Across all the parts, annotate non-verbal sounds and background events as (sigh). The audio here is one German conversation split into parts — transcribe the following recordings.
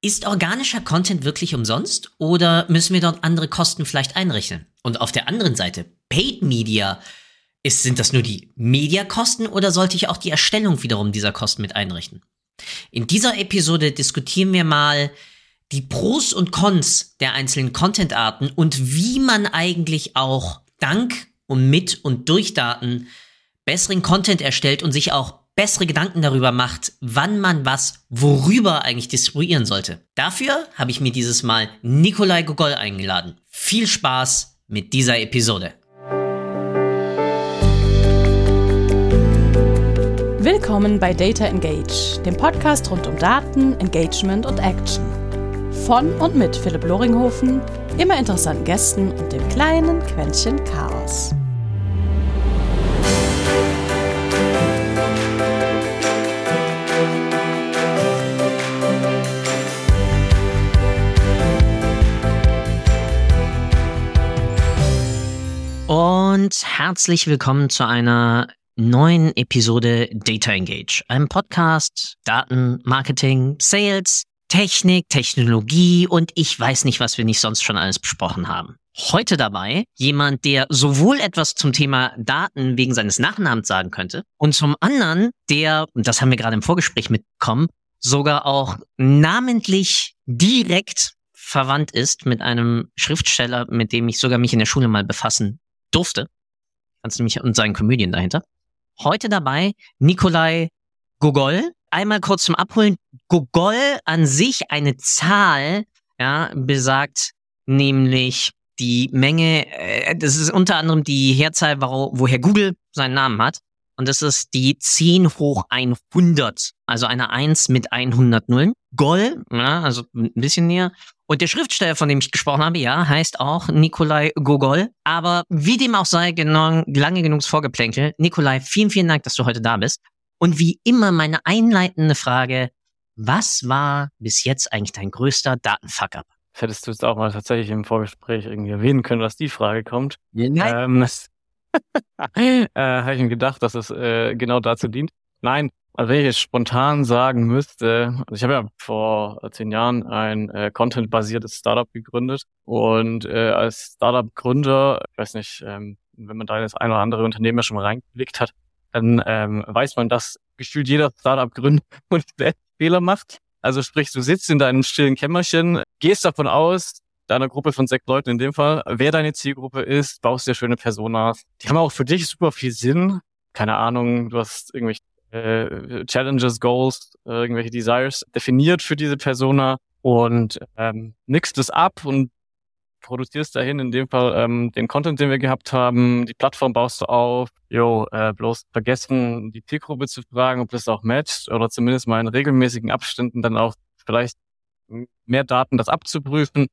Ist organischer Content wirklich umsonst oder müssen wir dort andere Kosten vielleicht einrechnen? Und auf der anderen Seite, Paid Media, ist, sind das nur die Mediakosten oder sollte ich auch die Erstellung wiederum dieser Kosten mit einrechnen? In dieser Episode diskutieren wir mal die Pros und Cons der einzelnen Content-Arten und wie man eigentlich auch dank und mit und durch Daten besseren Content erstellt und sich auch bessere Gedanken darüber macht, wann man was worüber eigentlich distribuieren sollte. Dafür habe ich mir dieses Mal Nikolai Gogol eingeladen. Viel Spaß mit dieser Episode. Willkommen bei Data Engage, dem Podcast rund um Daten, Engagement und Action. Von und mit Philipp Loringhofen, immer interessanten Gästen und dem kleinen Quäntchen Chaos. Und herzlich willkommen zu einer neuen Episode Data Engage, einem Podcast, Daten, Marketing, Sales, Technik, Technologie und ich weiß nicht, was wir nicht sonst schon alles besprochen haben. Heute dabei jemand, der sowohl etwas zum Thema Daten wegen seines Nachnamens sagen könnte und zum anderen, der, und das haben wir gerade im Vorgespräch mitbekommen, sogar auch namentlich direkt verwandt ist mit einem Schriftsteller, mit dem ich sogar mich in der Schule mal befassen durfte. Du mich und seinen Komödien dahinter. Heute dabei Nikolai Gogol. Einmal kurz zum Abholen. Gogol an sich eine Zahl, ja, besagt nämlich die Menge, äh, das ist unter anderem die Herzahl, woher Google seinen Namen hat. Und das ist die 10 hoch 100. Also eine 1 mit 100 Nullen. Gol, ja, also ein bisschen näher. Und der Schriftsteller, von dem ich gesprochen habe, ja, heißt auch Nikolai Gogol. Aber wie dem auch sei, genau, lange genug Vorgeplänkel. Nikolai, vielen, vielen Dank, dass du heute da bist. Und wie immer meine einleitende Frage, was war bis jetzt eigentlich dein größter Datenfuck-up? Hättest du es auch mal tatsächlich im Vorgespräch irgendwie erwähnen können, dass die Frage kommt. Nein. Ähm, (laughs) äh, Habe ich mir gedacht, dass es äh, genau dazu dient. Nein, also wenn ich jetzt spontan sagen müsste, also ich habe ja vor zehn Jahren ein äh, Content-basiertes Startup gegründet und äh, als Startup-Gründer, ich weiß nicht, ähm, wenn man da das ein oder andere Unternehmen ja schon mal reingeblickt hat, dann ähm, weiß man, dass gefühlt jeder Startup-Gründer (laughs) und Fehler macht. Also sprich, du sitzt in deinem stillen Kämmerchen, gehst davon aus, deiner Gruppe von sechs Leuten in dem Fall, wer deine Zielgruppe ist, baust dir schöne Personas. Die haben auch für dich super viel Sinn. Keine Ahnung, du hast irgendwelche äh, Challenges, Goals, äh, irgendwelche Desires definiert für diese Persona und ähm, nixst es ab und produzierst dahin in dem Fall ähm, den Content, den wir gehabt haben, die Plattform baust du auf, jo, äh, bloß vergessen, die Zielgruppe zu fragen, ob das auch matcht oder zumindest mal in regelmäßigen Abständen dann auch vielleicht mehr Daten das abzuprüfen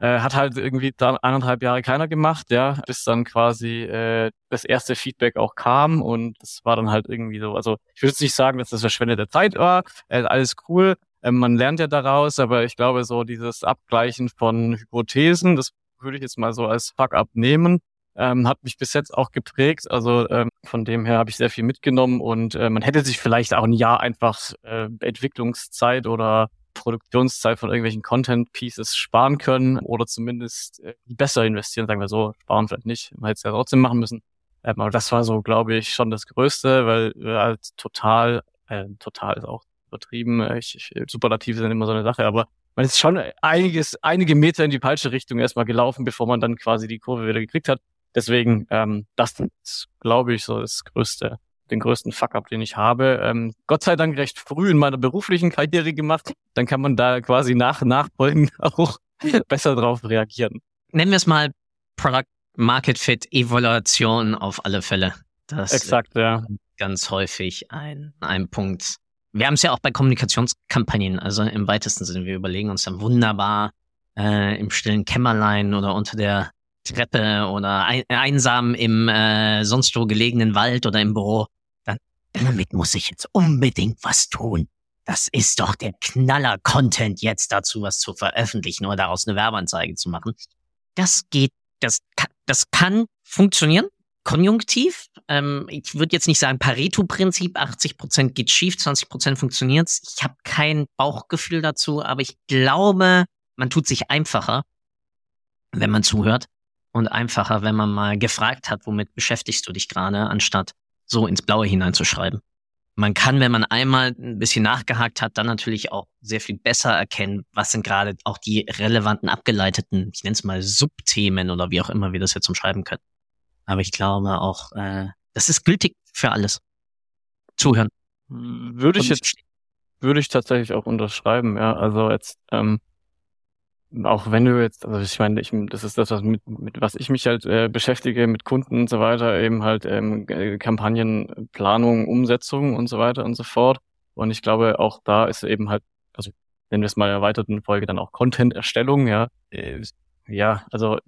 äh, hat halt irgendwie da eineinhalb Jahre keiner gemacht, ja, bis dann quasi äh, das erste Feedback auch kam und das war dann halt irgendwie so, also ich würde nicht sagen, dass das verschwendete Zeit war, äh, alles cool, äh, man lernt ja daraus, aber ich glaube so dieses Abgleichen von Hypothesen, das würde ich jetzt mal so als Fuck-up nehmen, ähm, hat mich bis jetzt auch geprägt. Also ähm, von dem her habe ich sehr viel mitgenommen und äh, man hätte sich vielleicht auch ein Jahr einfach äh, Entwicklungszeit oder Produktionszeit von irgendwelchen Content-Pieces sparen können oder zumindest äh, besser investieren, sagen wir so, sparen vielleicht nicht, man hätte es ja trotzdem machen müssen. Ähm, aber das war so, glaube ich, schon das Größte, weil äh, halt total, äh, total ist auch übertrieben, äh, ich, ich, Superlative sind immer so eine Sache, aber man ist schon einiges, einige Meter in die falsche Richtung erstmal gelaufen, bevor man dann quasi die Kurve wieder gekriegt hat. Deswegen, ähm, das ist, glaube ich, so das Größte den größten Fuck-up, den ich habe. Ähm, Gott sei Dank recht früh in meiner beruflichen Karriere gemacht. Dann kann man da quasi nach Nachfolgen (laughs) auch besser drauf reagieren. Nennen wir es mal Product Market Fit Evaluation auf alle Fälle. Das Exakt, ja. Ganz häufig ein, ein Punkt. Wir haben es ja auch bei Kommunikationskampagnen, also im weitesten Sinne. Wir überlegen uns dann wunderbar äh, im stillen Kämmerlein oder unter der Treppe oder ein, einsam im äh, sonst wo gelegenen Wald oder im Büro damit muss ich jetzt unbedingt was tun. Das ist doch der Knaller-Content jetzt dazu, was zu veröffentlichen oder daraus eine Werbeanzeige zu machen. Das geht, das, das kann funktionieren, konjunktiv. Ähm, ich würde jetzt nicht sagen Pareto-Prinzip, 80% geht schief, 20% funktioniert. Ich habe kein Bauchgefühl dazu, aber ich glaube, man tut sich einfacher, wenn man zuhört und einfacher, wenn man mal gefragt hat, womit beschäftigst du dich gerade, anstatt so ins Blaue hineinzuschreiben. Man kann, wenn man einmal ein bisschen nachgehakt hat, dann natürlich auch sehr viel besser erkennen, was sind gerade auch die relevanten abgeleiteten, ich nenne es mal Subthemen oder wie auch immer wir das jetzt umschreiben können. Aber ich glaube auch, äh, das ist gültig für alles. Zuhören. Würde ich jetzt, würde ich tatsächlich auch unterschreiben, ja. Also jetzt, ähm, auch wenn du jetzt, also ich meine, ich, das ist das, was mit, mit was ich mich halt äh, beschäftige, mit Kunden und so weiter, eben halt ähm, Kampagnenplanung, Umsetzung und so weiter und so fort. Und ich glaube, auch da ist eben halt, also nennen wir es mal erweiterten Folge dann auch Content-Erstellung, ja. Äh, ja, also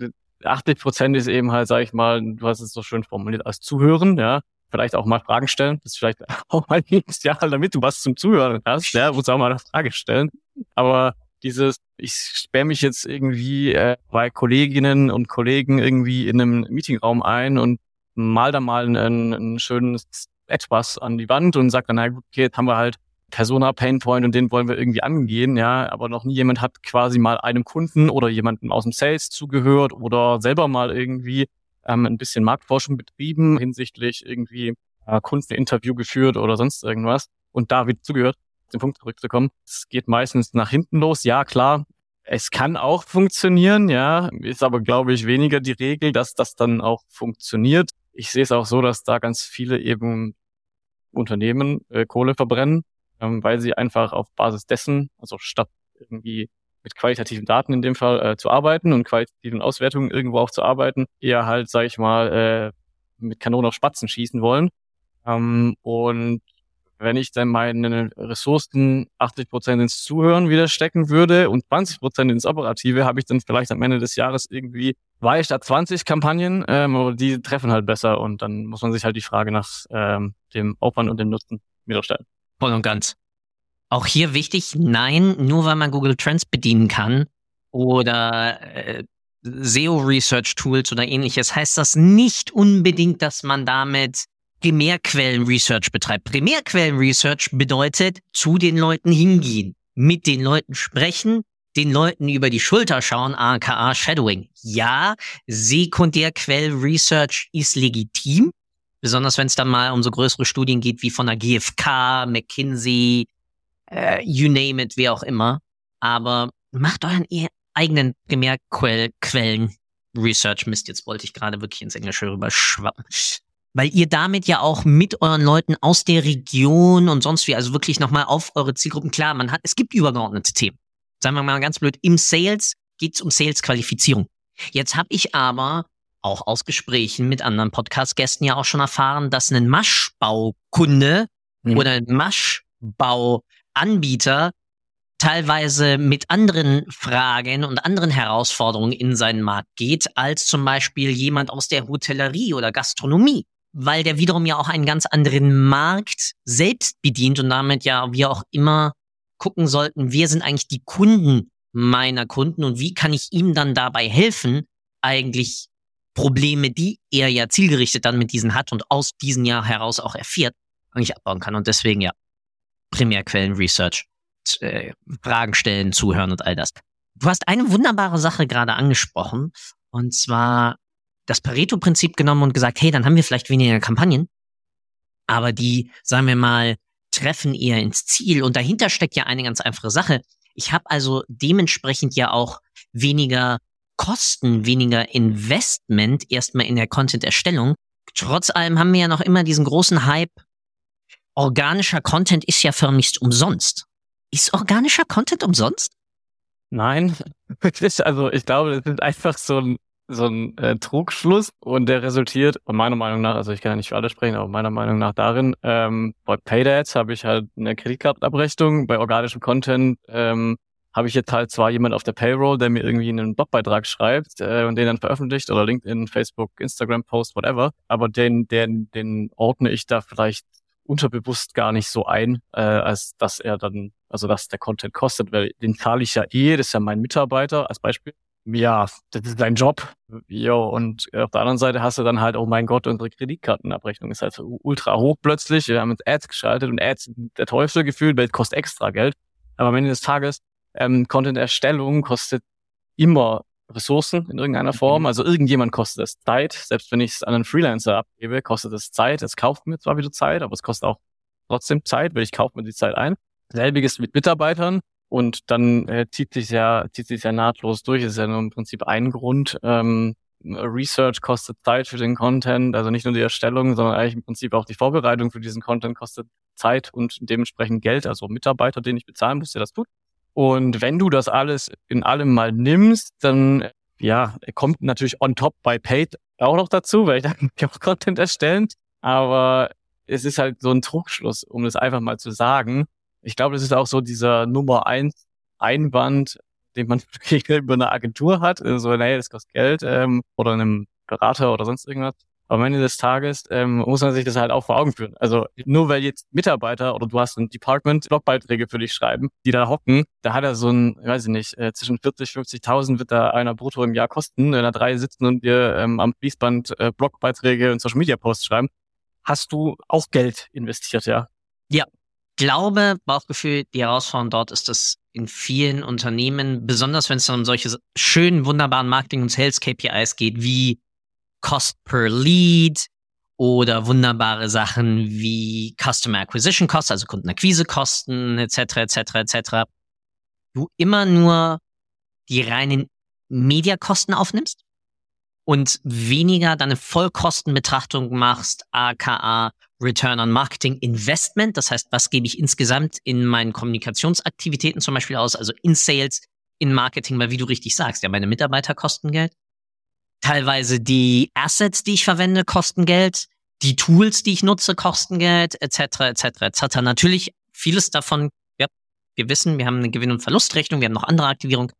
80 Prozent ist eben halt, sag ich mal, du hast es so schön formuliert, als Zuhören, ja. Vielleicht auch mal Fragen stellen. Das ist vielleicht (laughs) auch mal Ideal, damit du was zum Zuhören hast, ja, musst du auch mal eine Frage stellen. Aber dieses, ich sperre mich jetzt irgendwie äh, bei Kolleginnen und Kollegen irgendwie in einem Meetingraum ein und mal da mal ein, ein schönes etwas an die Wand und sagt dann, na gut, okay, jetzt haben wir halt Persona Painpoint und den wollen wir irgendwie angehen, ja, aber noch nie jemand hat quasi mal einem Kunden oder jemandem aus dem Sales zugehört oder selber mal irgendwie ähm, ein bisschen Marktforschung betrieben hinsichtlich irgendwie äh, Kundeninterview geführt oder sonst irgendwas und da wieder zugehört den Punkt zurückzukommen. Es geht meistens nach hinten los. Ja, klar, es kann auch funktionieren, ja, ist aber, glaube ich, weniger die Regel, dass das dann auch funktioniert. Ich sehe es auch so, dass da ganz viele eben Unternehmen äh, Kohle verbrennen, ähm, weil sie einfach auf Basis dessen, also statt irgendwie mit qualitativen Daten in dem Fall äh, zu arbeiten und qualitativen Auswertungen irgendwo auch zu arbeiten, eher halt, sage ich mal, äh, mit Kanonen auf Spatzen schießen wollen. Ähm, und wenn ich dann meine Ressourcen 80 Prozent ins Zuhören wieder stecken würde und 20 Prozent ins Operative, habe ich dann vielleicht am Ende des Jahres irgendwie zwei statt 20 Kampagnen, ähm, aber die treffen halt besser und dann muss man sich halt die Frage nach ähm, dem Aufwand und dem Nutzen wieder stellen. Voll und ganz. Auch hier wichtig, nein, nur weil man Google Trends bedienen kann oder äh, SEO Research Tools oder ähnliches, heißt das nicht unbedingt, dass man damit Primärquellen-Research betreibt. Primärquellen-Research bedeutet zu den Leuten hingehen, mit den Leuten sprechen, den Leuten über die Schulter schauen, aka Shadowing. Ja, Sekundärquell-Research ist legitim, besonders wenn es dann mal um so größere Studien geht wie von der GfK, McKinsey, äh, you name it, wer auch immer. Aber macht euren eigenen Primärquellen Research. Mist, jetzt wollte ich gerade wirklich ins Englische rüber schwappen weil ihr damit ja auch mit euren Leuten aus der Region und sonst wie, also wirklich nochmal auf eure Zielgruppen, klar, man hat, es gibt übergeordnete Themen. Sagen wir mal ganz blöd, im Sales geht's um Sales-Qualifizierung. Jetzt habe ich aber auch aus Gesprächen mit anderen Podcast-Gästen ja auch schon erfahren, dass ein Maschbaukunde mhm. oder ein Maschbauanbieter teilweise mit anderen Fragen und anderen Herausforderungen in seinen Markt geht, als zum Beispiel jemand aus der Hotellerie oder Gastronomie weil der wiederum ja auch einen ganz anderen Markt selbst bedient und damit ja wir auch immer gucken sollten, wer sind eigentlich die Kunden meiner Kunden und wie kann ich ihm dann dabei helfen, eigentlich Probleme, die er ja zielgerichtet dann mit diesen hat und aus diesen Jahr heraus auch erfährt, eigentlich abbauen kann. Und deswegen ja, Primärquellen, Research, äh, Fragen stellen, zuhören und all das. Du hast eine wunderbare Sache gerade angesprochen, und zwar das Pareto-Prinzip genommen und gesagt, hey, dann haben wir vielleicht weniger Kampagnen, aber die, sagen wir mal, treffen eher ins Ziel. Und dahinter steckt ja eine ganz einfache Sache. Ich habe also dementsprechend ja auch weniger Kosten, weniger Investment erstmal in der Content-Erstellung. Trotz allem haben wir ja noch immer diesen großen Hype. Organischer Content ist ja förmlichst umsonst. Ist organischer Content umsonst? Nein, (laughs) also ich glaube, das ist einfach so ein so ein äh, Trugschluss und der resultiert, meiner Meinung nach, also ich kann ja nicht für alle sprechen, aber meiner Meinung nach darin, ähm, bei Paydads habe ich halt eine Kreditkartenabrechnung, bei organischem Content ähm, habe ich jetzt halt zwar jemand auf der Payroll, der mir irgendwie einen Blogbeitrag schreibt äh, und den dann veröffentlicht oder LinkedIn, Facebook, Instagram Post, whatever, aber den, den, den ordne ich da vielleicht unterbewusst gar nicht so ein, äh, als dass er dann, also dass der Content kostet, weil den zahle ich ja eh, das ist ja mein Mitarbeiter als Beispiel ja, das ist dein Job. Jo, und auf der anderen Seite hast du dann halt, oh mein Gott, unsere Kreditkartenabrechnung ist halt so ultra hoch plötzlich. Wir haben jetzt Ads geschaltet und Ads, der Teufel gefühlt, weil es kostet extra Geld. Aber am Ende des Tages, ähm, Content-Erstellung kostet immer Ressourcen in irgendeiner Form. Mhm. Also irgendjemand kostet es Zeit. Selbst wenn ich es an einen Freelancer abgebe, kostet es Zeit. Es kauft mir zwar wieder Zeit, aber es kostet auch trotzdem Zeit, weil ich kaufe mir die Zeit ein. Selbiges mit Mitarbeitern. Und dann äh, zieht sich ja, zieht sich ja nahtlos durch. Das ist ja nur im Prinzip ein Grund. Ähm, Research kostet Zeit für den Content, also nicht nur die Erstellung, sondern eigentlich im Prinzip auch die Vorbereitung für diesen Content kostet Zeit und dementsprechend Geld, also Mitarbeiter, den ich bezahlen muss, der das tut. Und wenn du das alles in allem mal nimmst, dann ja, kommt natürlich on top bei Paid auch noch dazu, weil ich (laughs) dann auch Content erstellen. Aber es ist halt so ein Trugschluss, um es einfach mal zu sagen. Ich glaube, das ist auch so dieser Nummer eins Einwand, den man (laughs) über eine Agentur hat. So, naja, das kostet Geld ähm, oder einem Berater oder sonst irgendwas. Aber am Ende des Tages ähm, muss man sich das halt auch vor Augen führen. Also nur weil jetzt Mitarbeiter oder du hast ein Department Blogbeiträge für dich schreiben, die da hocken, da hat er so ein, weiß ich nicht, äh, zwischen 40, 50.000 wird da einer brutto im Jahr kosten, wenn da drei sitzen und dir ähm, am Fließband äh, Blogbeiträge und Social Media Posts schreiben, hast du auch Geld investiert, ja? Ja, glaube, Bauchgefühl, die Herausforderung dort ist, dass in vielen Unternehmen, besonders wenn es um solche schönen, wunderbaren Marketing- und Sales-KPIs geht, wie Cost per Lead oder wunderbare Sachen wie Customer Acquisition Costs, also Kundenakquisekosten etc. etc. etc. Du immer nur die reinen Mediakosten aufnimmst und weniger deine Vollkostenbetrachtung machst, aka Return on Marketing Investment. Das heißt, was gebe ich insgesamt in meinen Kommunikationsaktivitäten zum Beispiel aus, also in Sales, in Marketing, weil wie du richtig sagst, ja, meine Mitarbeiter kosten Geld. Teilweise die Assets, die ich verwende, kosten Geld. Die Tools, die ich nutze, kosten Geld, etc., etc., etc. Natürlich vieles davon, ja, wir wissen, wir haben eine Gewinn- und Verlustrechnung, wir haben noch andere Aktivierungen.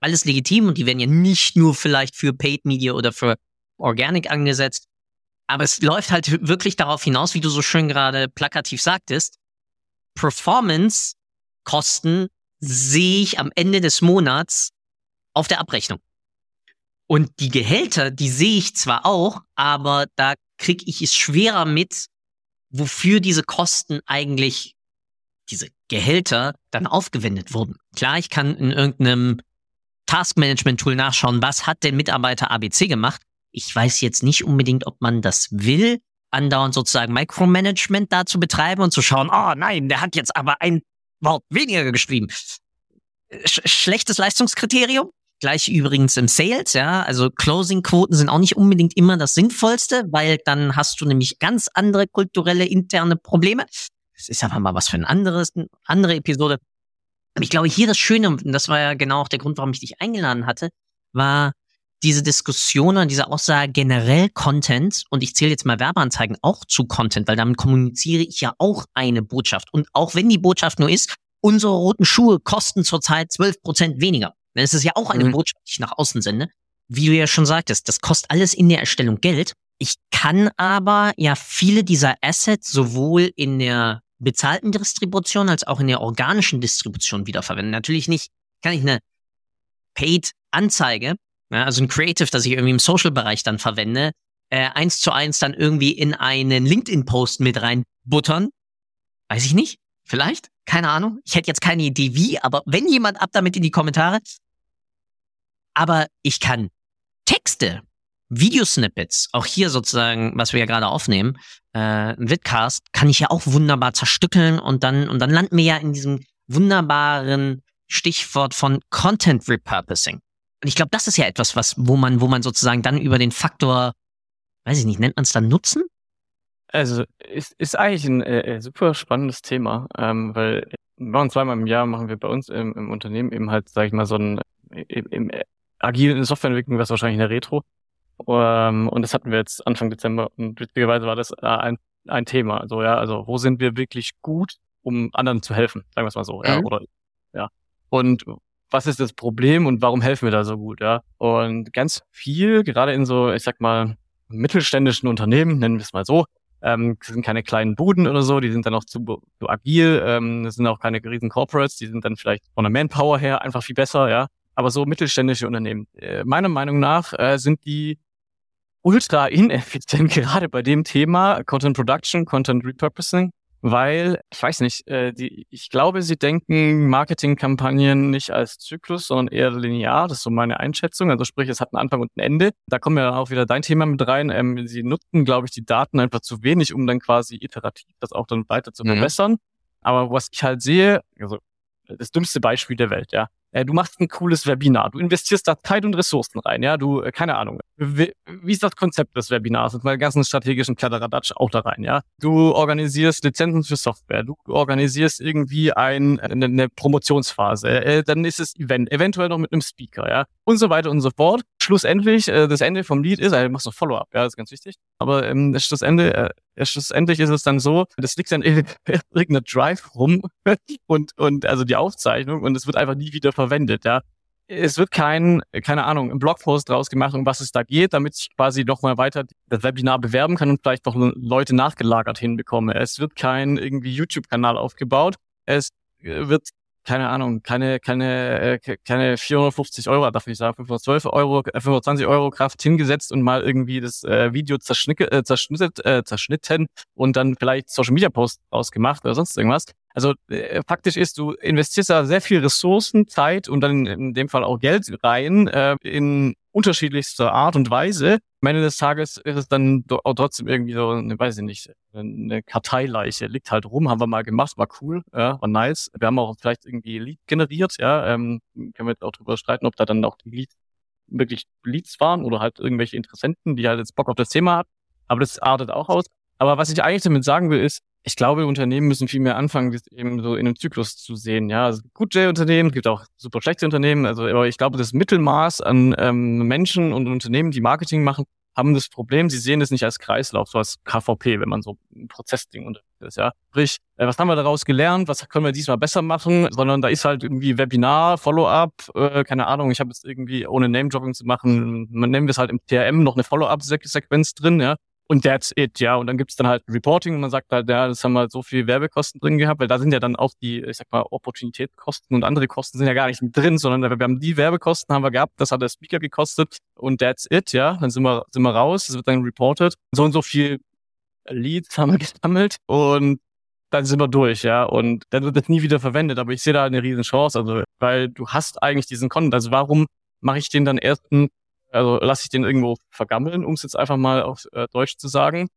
Alles legitim und die werden ja nicht nur vielleicht für Paid Media oder für Organic angesetzt. Aber es läuft halt wirklich darauf hinaus, wie du so schön gerade plakativ sagtest. Performance-Kosten sehe ich am Ende des Monats auf der Abrechnung. Und die Gehälter, die sehe ich zwar auch, aber da kriege ich es schwerer mit, wofür diese Kosten eigentlich, diese Gehälter dann aufgewendet wurden. Klar, ich kann in irgendeinem Taskmanagement-Tool nachschauen, was hat der Mitarbeiter ABC gemacht, ich weiß jetzt nicht unbedingt, ob man das will, andauernd sozusagen Micromanagement da zu betreiben und zu schauen, oh nein, der hat jetzt aber ein Wort weniger geschrieben. Sch schlechtes Leistungskriterium. Gleich übrigens im Sales, ja. Also Closing-Quoten sind auch nicht unbedingt immer das Sinnvollste, weil dann hast du nämlich ganz andere kulturelle interne Probleme. Das ist einfach mal was für ein anderes, eine andere Episode. ich glaube, hier das Schöne, und das war ja genau auch der Grund, warum ich dich eingeladen hatte, war, diese Diskussion und diese Aussage generell Content, und ich zähle jetzt mal Werbeanzeigen auch zu Content, weil damit kommuniziere ich ja auch eine Botschaft. Und auch wenn die Botschaft nur ist, unsere roten Schuhe kosten zurzeit 12 Prozent weniger. Dann ist es ja auch eine mhm. Botschaft, die ich nach außen sende. Wie du ja schon sagtest, das kostet alles in der Erstellung Geld. Ich kann aber ja viele dieser Assets sowohl in der bezahlten Distribution als auch in der organischen Distribution wiederverwenden. Natürlich nicht, kann ich eine Paid-Anzeige ja, also ein Creative, das ich irgendwie im Social-Bereich dann verwende, äh, eins zu eins dann irgendwie in einen LinkedIn-Post mit reinbuttern. Weiß ich nicht. Vielleicht? Keine Ahnung. Ich hätte jetzt keine Idee wie, aber wenn jemand ab damit in die Kommentare. Aber ich kann Texte, Videosnippets, auch hier sozusagen, was wir ja gerade aufnehmen, äh, ein Vidcast, kann ich ja auch wunderbar zerstückeln und dann, und dann landen wir ja in diesem wunderbaren Stichwort von Content Repurposing. Und ich glaube, das ist ja etwas, was, wo man, wo man sozusagen dann über den Faktor, weiß ich nicht, nennt man es dann Nutzen? Also ist, ist eigentlich ein äh, äh, super spannendes Thema, ähm, weil wir machen zweimal im Jahr machen wir bei uns im, im Unternehmen eben halt, sage ich mal, so ein im, im agilen Softwareentwicklung, was wahrscheinlich eine Retro. Um, und das hatten wir jetzt Anfang Dezember und witzigerweise war das äh, ein, ein Thema. Also ja, also wo sind wir wirklich gut, um anderen zu helfen, sagen wir es mal so, ja, mhm. oder ja. Und was ist das Problem und warum helfen wir da so gut, ja? Und ganz viel, gerade in so, ich sag mal, mittelständischen Unternehmen, nennen wir es mal so, ähm, sind keine kleinen Buden oder so, die sind dann auch zu, zu agil, ähm, das sind auch keine riesen Corporates, die sind dann vielleicht von der Manpower her einfach viel besser, ja. aber so mittelständische Unternehmen. Äh, meiner Meinung nach äh, sind die ultra ineffizient, (laughs) gerade bei dem Thema Content Production, Content Repurposing, weil, ich weiß nicht, äh, die, ich glaube, sie denken Marketingkampagnen nicht als Zyklus, sondern eher linear. Das ist so meine Einschätzung. Also sprich, es hat einen Anfang und ein Ende. Da kommen ja auch wieder dein Thema mit rein. Ähm, sie nutzen, glaube ich, die Daten einfach zu wenig, um dann quasi iterativ das auch dann weiter zu mhm. verbessern. Aber was ich halt sehe, also das dümmste Beispiel der Welt, ja du machst ein cooles Webinar, du investierst da Zeit und Ressourcen rein, ja, du, äh, keine Ahnung, wie, wie ist das Konzept des Webinars und mal ganzen strategischen Kladderadatsch auch da rein, ja. Du organisierst Lizenzen für Software, du organisierst irgendwie ein, eine, eine Promotionsphase, äh, dann ist es Event, eventuell noch mit einem Speaker, ja, und so weiter und so fort. Schlussendlich, äh, das Ende vom Lied ist, äh, du machst noch Follow-up, ja, ist ganz wichtig, aber ähm, das Schlussende, äh, schlussendlich ist es dann so, das liegt dann in (laughs) irgendeiner Drive rum (laughs) und, und also die Aufzeichnung und es wird einfach nie wieder verwendet, ja. Es wird kein, keine Ahnung, ein Blogpost draus gemacht, um was es da geht, damit ich quasi nochmal weiter das Webinar bewerben kann und vielleicht noch Leute nachgelagert hinbekomme. Es wird kein irgendwie YouTube-Kanal aufgebaut. Es wird keine Ahnung, keine, keine, äh, keine 450 Euro, darf ich sagen, 512 Euro, 25 äh, Euro Kraft hingesetzt und mal irgendwie das äh, Video zerschnitt, äh, zerschnitten, äh, zerschnitten und dann vielleicht Social Media Post ausgemacht oder sonst irgendwas. Also äh, faktisch ist, du investierst da sehr viel Ressourcen, Zeit und dann in dem Fall auch Geld rein äh, in unterschiedlichster Art und Weise. Am Ende des Tages ist es dann auch trotzdem irgendwie so, eine, weiß ich nicht, eine Karteileiche. Liegt halt rum, haben wir mal gemacht, war cool, ja, war nice. Wir haben auch vielleicht irgendwie Lead generiert, ja, ähm, können wir jetzt auch drüber streiten, ob da dann auch die Leads wirklich Leads waren oder halt irgendwelche Interessenten, die halt jetzt Bock auf das Thema hat. Aber das artet auch aus. Aber was ich eigentlich damit sagen will, ist, ich glaube, Unternehmen müssen viel mehr anfangen, das eben so in einem Zyklus zu sehen. Ja, also gute Unternehmen, gibt auch super schlechte Unternehmen. Also, aber ich glaube, das Mittelmaß an ähm, Menschen und Unternehmen, die Marketing machen, haben das Problem, sie sehen es nicht als Kreislauf, so als KVP, wenn man so ein Prozessding unterwegs ist, ja. Sprich, äh, was haben wir daraus gelernt, was können wir diesmal besser machen, sondern da ist halt irgendwie Webinar, Follow-up, äh, keine Ahnung, ich habe jetzt irgendwie, ohne Name-Dropping zu machen, man nennen wir es halt im TRM noch eine Follow-up-Sequenz drin, ja und that's it, ja. Und dann gibt's dann halt Reporting und man sagt halt, ja, das haben wir so viel Werbekosten drin gehabt, weil da sind ja dann auch die, ich sag mal, Opportunitätskosten und andere Kosten sind ja gar nicht mit drin, sondern wir haben die Werbekosten haben wir gehabt, das hat der Speaker gekostet und that's it, ja. Dann sind wir, sind wir raus, es wird dann reported. So und so viel Leads haben wir (laughs) gesammelt und dann sind wir durch, ja. Und dann wird das nie wieder verwendet. Aber ich sehe da eine riesen Chance, also, weil du hast eigentlich diesen Content. Also warum mache ich den dann ersten also lasse ich den irgendwo vergammeln, um es jetzt einfach mal auf äh, Deutsch zu sagen.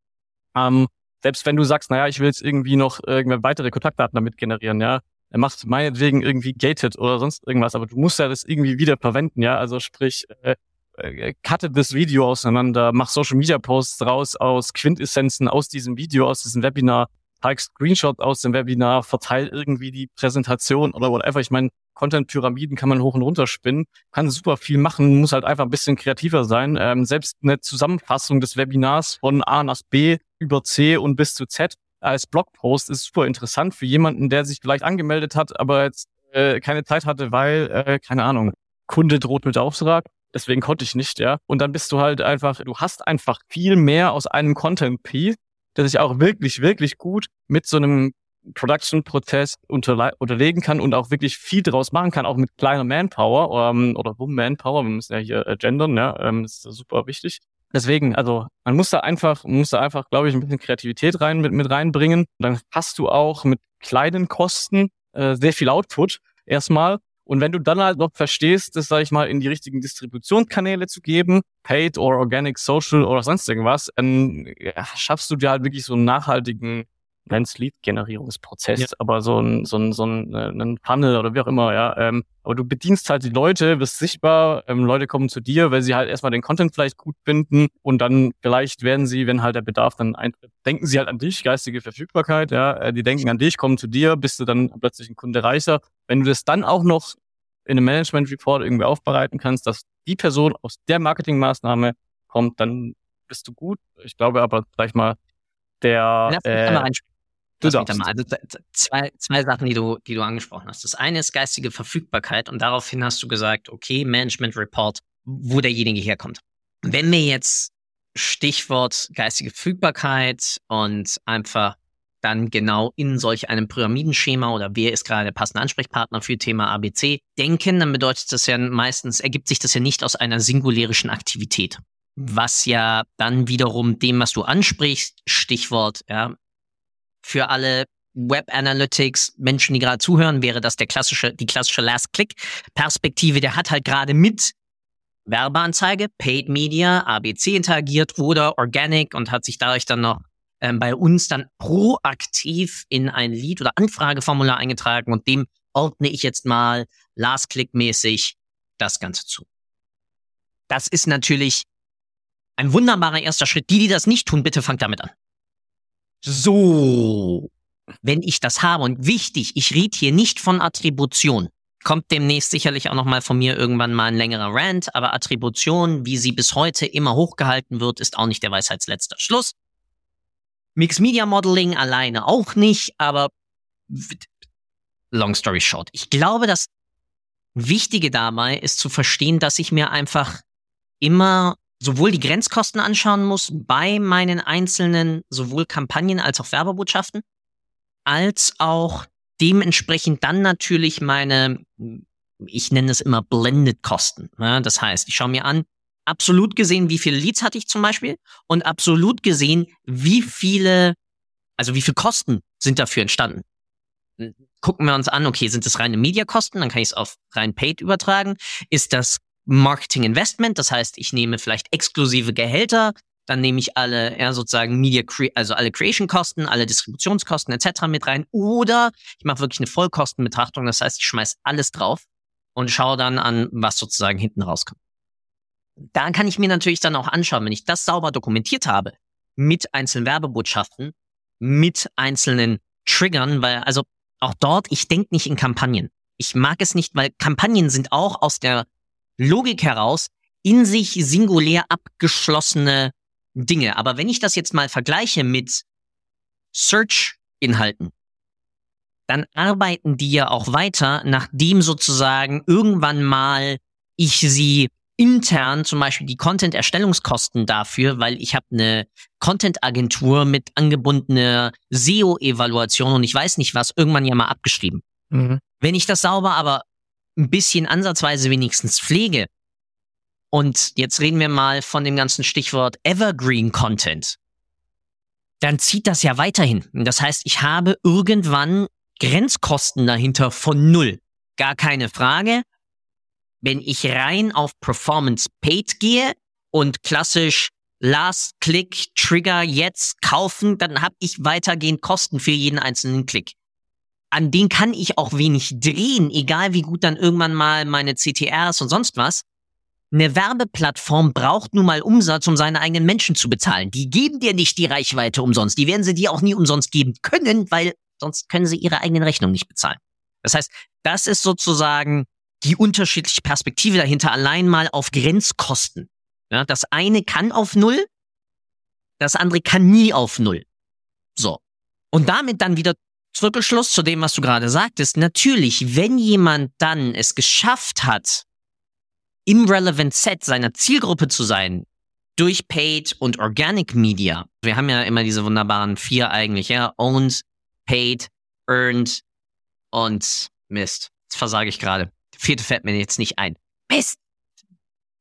Ähm, selbst wenn du sagst, naja, ich will jetzt irgendwie noch irgendwelche weitere Kontaktdaten damit generieren, ja, er macht meinetwegen irgendwie gated oder sonst irgendwas, aber du musst ja das irgendwie wieder verwenden, ja, also sprich, äh, äh, cutte das Video auseinander, mach Social Media Posts raus aus Quintessenzen aus diesem Video, aus diesem Webinar, zeig Screenshot aus dem Webinar, verteil irgendwie die Präsentation oder whatever. Ich meine, Content-Pyramiden kann man hoch und runter spinnen, kann super viel machen, muss halt einfach ein bisschen kreativer sein. Ähm, selbst eine Zusammenfassung des Webinars von A nach B über C und bis zu Z als Blogpost ist super interessant für jemanden, der sich vielleicht angemeldet hat, aber jetzt äh, keine Zeit hatte, weil, äh, keine Ahnung, Kunde droht mit Auftrag. Deswegen konnte ich nicht, ja. Und dann bist du halt einfach, du hast einfach viel mehr aus einem Content-Piece, der sich auch wirklich, wirklich gut mit so einem Production-Prozess unterlegen kann und auch wirklich viel draus machen kann, auch mit kleiner Manpower ähm, oder Woman-Manpower. Wir müssen ja hier äh, gendern, ja, ähm, das ist super wichtig. Deswegen, also man muss da einfach, muss da einfach, glaube ich, ein bisschen Kreativität rein mit, mit reinbringen. Dann hast du auch mit kleinen Kosten äh, sehr viel Output erstmal. Und wenn du dann halt noch verstehst, das, sage ich mal, in die richtigen Distributionskanäle zu geben, Paid oder Organic Social oder sonst irgendwas, dann ja, schaffst du dir halt wirklich so einen nachhaltigen nenn's Lead-Generierungsprozess, ja. aber so ein, so ein, so ein, äh, ein Funnel oder wie auch immer, ja. Ähm, aber du bedienst halt die Leute, bist sichtbar, ähm, Leute kommen zu dir, weil sie halt erstmal den Content vielleicht gut finden und dann vielleicht werden sie, wenn halt der Bedarf dann eintritt, denken sie halt an dich, geistige Verfügbarkeit, ja. Äh, die denken an dich, kommen zu dir, bist du dann plötzlich ein Kunde reicher. Wenn du das dann auch noch in einem Management-Report irgendwie aufbereiten kannst, dass die Person aus der Marketingmaßnahme kommt, dann bist du gut. Ich glaube aber, sag ich mal, der. Lass mich äh, einmal Du darfst. Mal. Also zwei, zwei Sachen, die du, die du angesprochen hast. Das eine ist geistige Verfügbarkeit und daraufhin hast du gesagt, okay, Management Report, wo derjenige herkommt. Wenn wir jetzt Stichwort geistige Verfügbarkeit und einfach dann genau in solch einem Pyramidenschema oder wer ist gerade der passende Ansprechpartner für Thema ABC denken, dann bedeutet das ja meistens, ergibt sich das ja nicht aus einer singulärischen Aktivität. Was ja dann wiederum dem, was du ansprichst, Stichwort, ja, für alle Web Analytics Menschen, die gerade zuhören, wäre das der klassische, die klassische Last-Click-Perspektive. Der hat halt gerade mit Werbeanzeige, Paid Media, ABC interagiert oder Organic und hat sich dadurch dann noch ähm, bei uns dann proaktiv in ein Lead- oder Anfrageformular eingetragen und dem ordne ich jetzt mal Last-Click-mäßig das Ganze zu. Das ist natürlich ein wunderbarer erster Schritt. Die, die das nicht tun, bitte fangt damit an. So, wenn ich das habe und wichtig, ich rede hier nicht von Attribution. Kommt demnächst sicherlich auch nochmal von mir irgendwann mal ein längerer Rant, aber Attribution, wie sie bis heute immer hochgehalten wird, ist auch nicht der Weisheitsletzter Schluss. Mixed Media Modeling alleine auch nicht, aber long story short. Ich glaube, das Wichtige dabei ist zu verstehen, dass ich mir einfach immer sowohl die Grenzkosten anschauen muss bei meinen einzelnen sowohl Kampagnen als auch Werbebotschaften, als auch dementsprechend dann natürlich meine, ich nenne es immer Blended Kosten. Ja, das heißt, ich schaue mir an, absolut gesehen, wie viele Leads hatte ich zum Beispiel und absolut gesehen, wie viele, also wie viele Kosten sind dafür entstanden. Gucken wir uns an, okay, sind das reine Mediakosten, dann kann ich es auf rein Paid übertragen. Ist das Marketing Investment, das heißt, ich nehme vielleicht exklusive Gehälter, dann nehme ich alle, ja, sozusagen Media, also alle Creation-Kosten, alle Distributionskosten etc. mit rein. Oder ich mache wirklich eine Vollkostenbetrachtung, das heißt, ich schmeiß alles drauf und schaue dann an, was sozusagen hinten rauskommt. Da kann ich mir natürlich dann auch anschauen, wenn ich das sauber dokumentiert habe, mit einzelnen Werbebotschaften, mit einzelnen Triggern, weil also auch dort, ich denke nicht in Kampagnen. Ich mag es nicht, weil Kampagnen sind auch aus der Logik heraus in sich singulär abgeschlossene Dinge. Aber wenn ich das jetzt mal vergleiche mit Search-Inhalten, dann arbeiten die ja auch weiter, nachdem sozusagen irgendwann mal ich sie intern zum Beispiel die Content-Erstellungskosten dafür, weil ich habe eine Content-Agentur mit angebundener SEO-Evaluation und ich weiß nicht was, irgendwann ja mal abgeschrieben. Mhm. Wenn ich das sauber aber ein bisschen ansatzweise wenigstens pflege, und jetzt reden wir mal von dem ganzen Stichwort Evergreen Content, dann zieht das ja weiterhin. Das heißt, ich habe irgendwann Grenzkosten dahinter von null. Gar keine Frage. Wenn ich rein auf Performance Paid gehe und klassisch Last Click Trigger jetzt kaufen, dann habe ich weitergehend Kosten für jeden einzelnen Klick. An den kann ich auch wenig drehen, egal wie gut dann irgendwann mal meine CTRs und sonst was. Eine Werbeplattform braucht nun mal Umsatz, um seine eigenen Menschen zu bezahlen. Die geben dir nicht die Reichweite umsonst. Die werden sie dir auch nie umsonst geben können, weil sonst können sie ihre eigenen Rechnungen nicht bezahlen. Das heißt, das ist sozusagen die unterschiedliche Perspektive dahinter allein mal auf Grenzkosten. Ja, das eine kann auf Null, das andere kann nie auf Null. So. Und damit dann wieder Zirkelschluss zu dem, was du gerade sagtest. Natürlich, wenn jemand dann es geschafft hat, im Relevant Set seiner Zielgruppe zu sein, durch Paid und Organic Media. Wir haben ja immer diese wunderbaren vier eigentlich, ja. Owned, Paid, Earned und Mist. Jetzt versage ich gerade. Vierte fällt mir jetzt nicht ein. Mist!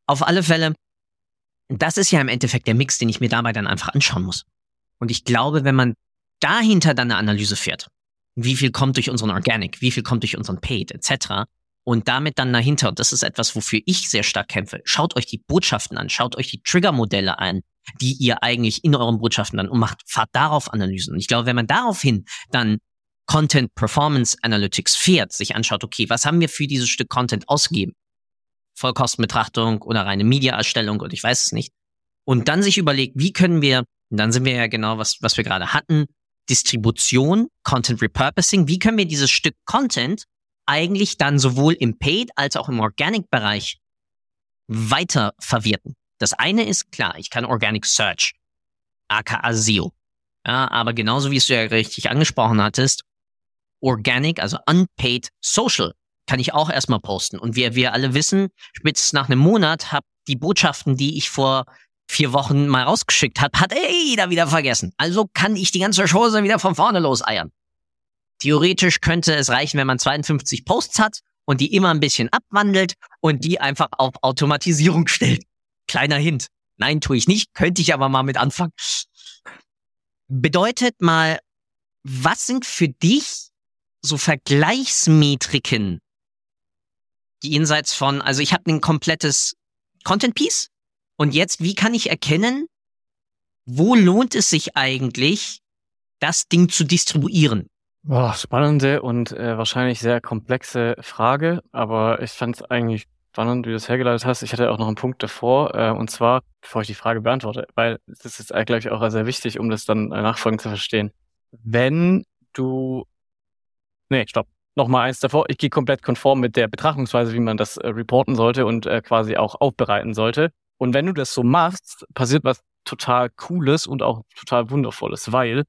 Auf alle Fälle, das ist ja im Endeffekt der Mix, den ich mir dabei dann einfach anschauen muss. Und ich glaube, wenn man dahinter dann eine Analyse fährt, wie viel kommt durch unseren Organic, wie viel kommt durch unseren Paid, etc., und damit dann dahinter, das ist etwas, wofür ich sehr stark kämpfe, schaut euch die Botschaften an, schaut euch die Triggermodelle an, die ihr eigentlich in euren Botschaften dann und macht, fahrt darauf Analysen. Und ich glaube, wenn man daraufhin dann Content Performance Analytics fährt, sich anschaut, okay, was haben wir für dieses Stück Content ausgegeben? Vollkostenbetrachtung oder reine Media-Erstellung und ich weiß es nicht. Und dann sich überlegt, wie können wir, und dann sind wir ja genau, was, was wir gerade hatten, Distribution, Content Repurposing, wie können wir dieses Stück Content eigentlich dann sowohl im Paid als auch im Organic-Bereich weiter verwerten. Das eine ist klar, ich kann Organic Search, aka SEO. Ja, aber genauso wie es du ja richtig angesprochen hattest, Organic, also Unpaid Social, kann ich auch erstmal posten. Und wie wir alle wissen, spätestens nach einem Monat habe die Botschaften, die ich vor vier Wochen mal rausgeschickt hat, hat jeder wieder vergessen. Also kann ich die ganze Chose wieder von vorne loseiern. Theoretisch könnte es reichen, wenn man 52 Posts hat und die immer ein bisschen abwandelt und die einfach auf Automatisierung (laughs) stellt. Kleiner Hint. Nein, tue ich nicht, könnte ich aber mal mit anfangen. Bedeutet mal, was sind für dich so Vergleichsmetriken, die jenseits von, also ich habe ein komplettes Content Piece und jetzt, wie kann ich erkennen, wo lohnt es sich eigentlich, das Ding zu distribuieren? Boah, spannende und äh, wahrscheinlich sehr komplexe Frage, aber ich fand es eigentlich spannend, wie du das hergeleitet hast. Ich hatte auch noch einen Punkt davor, äh, und zwar, bevor ich die Frage beantworte, weil das ist, glaube ich, auch sehr wichtig, um das dann äh, nachfolgend zu verstehen. Wenn du, nee, stopp, nochmal eins davor, ich gehe komplett konform mit der Betrachtungsweise, wie man das äh, reporten sollte und äh, quasi auch aufbereiten sollte. Und wenn du das so machst, passiert was total Cooles und auch total Wundervolles, weil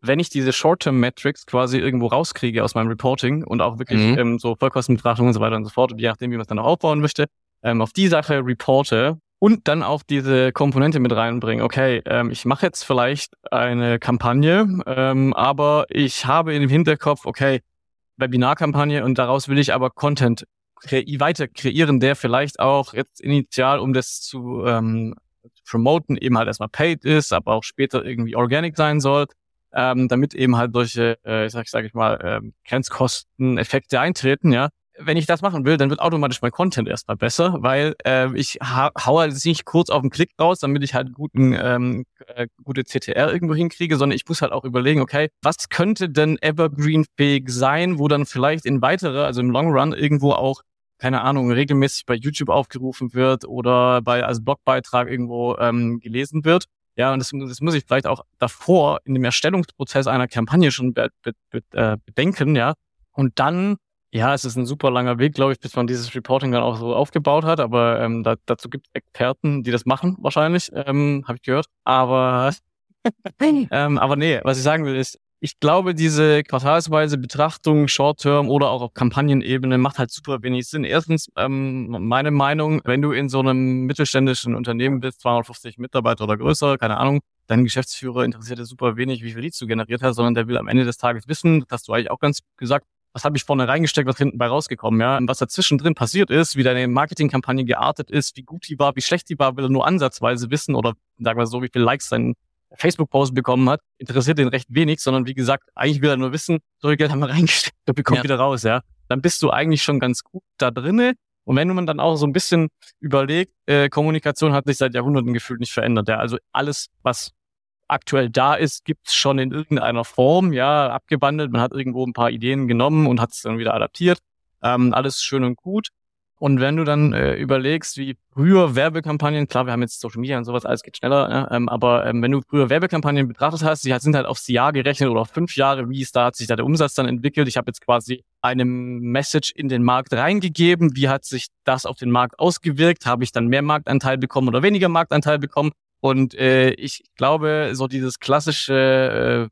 wenn ich diese Short-Term-Metrics quasi irgendwo rauskriege aus meinem Reporting und auch wirklich mhm. ähm, so Vollkostenbetrachtung und so weiter und so fort, je nachdem, wie man es dann auch aufbauen möchte, ähm, auf die Sache reporte und dann auch diese Komponente mit reinbringen. Okay, ähm, ich mache jetzt vielleicht eine Kampagne, ähm, aber ich habe im Hinterkopf, okay, Webinarkampagne und daraus will ich aber Content kre weiter kreieren, der vielleicht auch jetzt initial, um das zu ähm, promoten, eben halt erstmal paid ist, aber auch später irgendwie organic sein soll ähm, damit eben halt solche, äh, sag, sag ich mal, ähm, Grenzkosteneffekte eintreten, ja. Wenn ich das machen will, dann wird automatisch mein Content erstmal besser, weil äh, ich ha hau halt nicht kurz auf den Klick raus, damit ich halt guten, ähm, äh, gute CTR irgendwo hinkriege, sondern ich muss halt auch überlegen, okay, was könnte denn evergreen-fähig sein, wo dann vielleicht in weiterer, also im Long Run irgendwo auch keine Ahnung, regelmäßig bei YouTube aufgerufen wird oder bei als Blogbeitrag irgendwo ähm, gelesen wird. Ja, und das, das muss ich vielleicht auch davor in dem Erstellungsprozess einer Kampagne schon be, be, be, äh, bedenken, ja. Und dann, ja, es ist ein super langer Weg, glaube ich, bis man dieses Reporting dann auch so aufgebaut hat. Aber ähm, da, dazu gibt es Experten, die das machen, wahrscheinlich, ähm, habe ich gehört. Aber (laughs) ähm, aber nee, was ich sagen will, ist, ich glaube, diese quartalsweise Betrachtung, Short-Term oder auch auf Kampagnenebene macht halt super wenig Sinn. Erstens, ähm, meine Meinung, wenn du in so einem mittelständischen Unternehmen bist, 250 Mitarbeiter oder größer, keine Ahnung, dein Geschäftsführer interessiert ja super wenig, wie viel Leads du generiert hast, sondern der will am Ende des Tages wissen, das hast du eigentlich auch ganz gesagt, was habe ich vorne reingesteckt, was hinten bei rausgekommen, ja. Und was dazwischen drin passiert ist, wie deine Marketingkampagne geartet ist, wie gut die war, wie schlecht die war, will er nur ansatzweise wissen oder sagen wir so, wie viele Likes dein Facebook-Post bekommen hat, interessiert den recht wenig, sondern wie gesagt, eigentlich will er nur wissen, so viel Geld haben wir (laughs) reingesteckt, der bekommt ja. wieder raus, ja. Dann bist du eigentlich schon ganz gut da drinne. Und wenn man dann auch so ein bisschen überlegt, äh, Kommunikation hat sich seit Jahrhunderten gefühlt nicht verändert. Ja, also alles, was aktuell da ist, gibt's schon in irgendeiner Form, ja, abgewandelt. Man hat irgendwo ein paar Ideen genommen und hat es dann wieder adaptiert. Ähm, alles schön und gut. Und wenn du dann äh, überlegst, wie früher Werbekampagnen, klar, wir haben jetzt Social Media und sowas, alles geht schneller, ja, ähm, aber ähm, wenn du früher Werbekampagnen betrachtet hast, die sind halt aufs Jahr gerechnet oder auf fünf Jahre, wie ist da, hat sich da der Umsatz dann entwickelt. Ich habe jetzt quasi eine Message in den Markt reingegeben, wie hat sich das auf den Markt ausgewirkt, habe ich dann mehr Marktanteil bekommen oder weniger Marktanteil bekommen. Und äh, ich glaube, so dieses klassische, äh,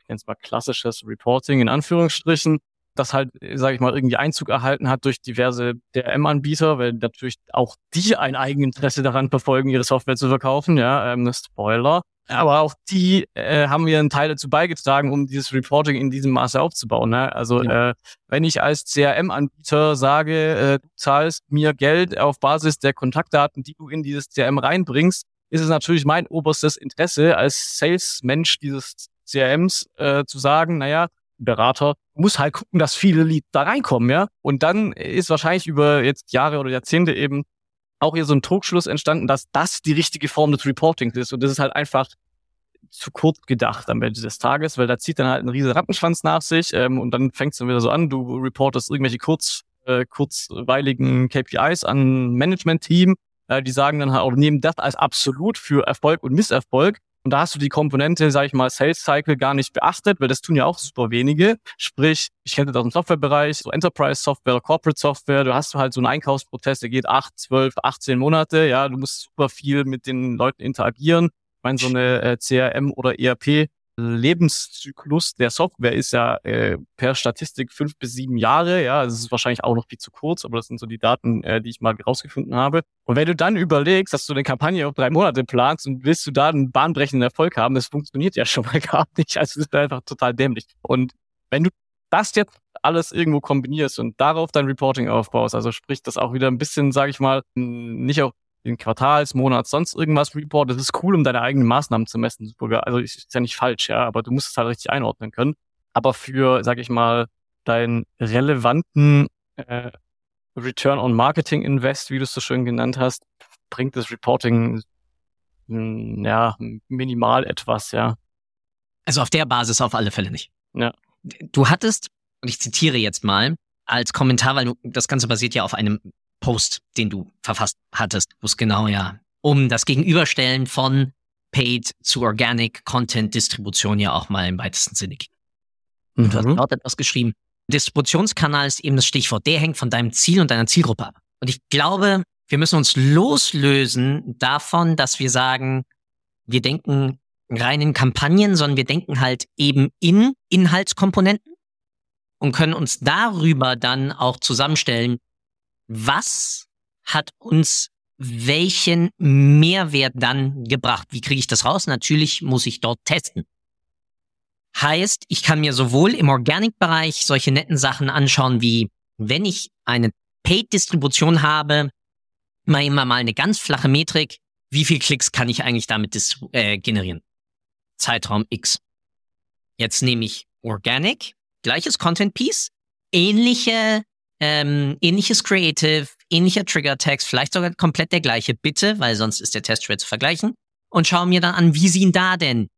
ich nenne es mal klassisches Reporting in Anführungsstrichen, das halt, sage ich mal, irgendwie Einzug erhalten hat durch diverse DRM-Anbieter, weil natürlich auch die ein Eigeninteresse daran verfolgen, ihre Software zu verkaufen. Ja, ähm, Spoiler. Aber auch die äh, haben einen Teil dazu beigetragen, um dieses Reporting in diesem Maße aufzubauen. Ne? Also ja. äh, wenn ich als CRM-Anbieter sage, äh, du zahlst mir Geld auf Basis der Kontaktdaten, die du in dieses CRM reinbringst, ist es natürlich mein oberstes Interesse als Sales-Mensch dieses CRMs äh, zu sagen, naja, Berater muss halt gucken, dass viele Leads da reinkommen, ja. Und dann ist wahrscheinlich über jetzt Jahre oder Jahrzehnte eben auch hier so ein Trugschluss entstanden, dass das die richtige Form des Reportings ist. Und das ist halt einfach zu kurz gedacht am Ende des Tages, weil da zieht dann halt ein riesiger Rattenschwanz nach sich ähm, und dann fängt es dann wieder so an, du reportest irgendwelche kurz, äh, kurzweiligen KPIs an Management-Team, äh, die sagen dann halt auch, nehmen das als absolut für Erfolg und Misserfolg und da hast du die Komponente, sage ich mal, Sales Cycle gar nicht beachtet, weil das tun ja auch super wenige. Sprich, ich kenne das aus dem Softwarebereich, so Enterprise Software, Corporate Software, du hast halt so einen Einkaufsprozess, der geht acht, zwölf, 18 Monate, ja, du musst super viel mit den Leuten interagieren. Ich meine, so eine äh, CRM oder ERP Lebenszyklus der Software ist ja äh, per Statistik fünf bis sieben Jahre. Ja, das ist wahrscheinlich auch noch viel zu kurz, aber das sind so die Daten, äh, die ich mal rausgefunden habe. Und wenn du dann überlegst, dass du eine Kampagne auf drei Monate planst und willst du da einen bahnbrechenden Erfolg haben, das funktioniert ja schon mal (laughs) gar nicht. Also es ist einfach total dämlich. Und wenn du das jetzt alles irgendwo kombinierst und darauf dein Reporting aufbaust, also sprich das auch wieder ein bisschen, sage ich mal, nicht auch den Quartals, Monats, sonst irgendwas Report. Das ist cool, um deine eigenen Maßnahmen zu messen. Also ist ja nicht falsch, ja, aber du musst es halt richtig einordnen können. Aber für, sag ich mal, deinen relevanten äh, Return on Marketing Invest, wie du es so schön genannt hast, bringt das Reporting mh, hm, ja minimal etwas, ja. Also auf der Basis auf alle Fälle nicht. Ja. Du hattest, und ich zitiere jetzt mal, als Kommentar, weil du, das Ganze basiert ja auf einem Post, den du verfasst hattest, wo es genau ja um das Gegenüberstellen von Paid zu Organic Content Distribution ja auch mal im weitesten Sinne. Und mhm. du hast mhm. dort etwas geschrieben. Distributionskanal ist eben das Stichwort. Der hängt von deinem Ziel und deiner Zielgruppe ab. Und ich glaube, wir müssen uns loslösen davon, dass wir sagen, wir denken rein in Kampagnen, sondern wir denken halt eben in Inhaltskomponenten und können uns darüber dann auch zusammenstellen, was hat uns welchen Mehrwert dann gebracht? Wie kriege ich das raus? Natürlich muss ich dort testen. Heißt, ich kann mir sowohl im Organic-Bereich solche netten Sachen anschauen, wie wenn ich eine Paid-Distribution habe, mal immer mal eine ganz flache Metrik, wie viel Klicks kann ich eigentlich damit äh, generieren? Zeitraum X. Jetzt nehme ich Organic, gleiches Content Piece, ähnliche ähm, ähnliches Creative, ähnlicher Trigger-Text, vielleicht sogar komplett der gleiche, bitte, weil sonst ist der Test schwer zu vergleichen. Und schaue mir dann an, wie sehen da denn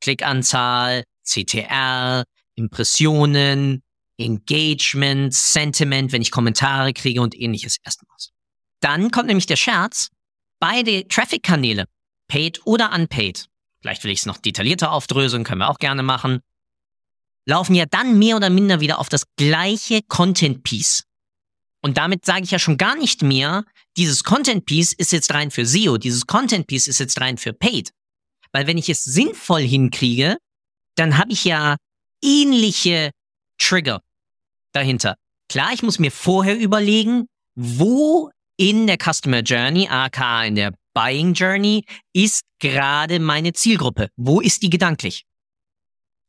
Klickanzahl, CTR, Impressionen, Engagement, Sentiment, wenn ich Kommentare kriege und ähnliches erstmals. Dann kommt nämlich der Scherz, beide Traffic-Kanäle, paid oder unpaid, vielleicht will ich es noch detaillierter aufdröseln, können wir auch gerne machen, laufen ja dann mehr oder minder wieder auf das gleiche Content Piece. Und damit sage ich ja schon gar nicht mehr, dieses Content Piece ist jetzt rein für SEO, dieses Content Piece ist jetzt rein für Paid. Weil wenn ich es sinnvoll hinkriege, dann habe ich ja ähnliche Trigger dahinter. Klar, ich muss mir vorher überlegen, wo in der Customer Journey, aka in der Buying Journey, ist gerade meine Zielgruppe. Wo ist die gedanklich?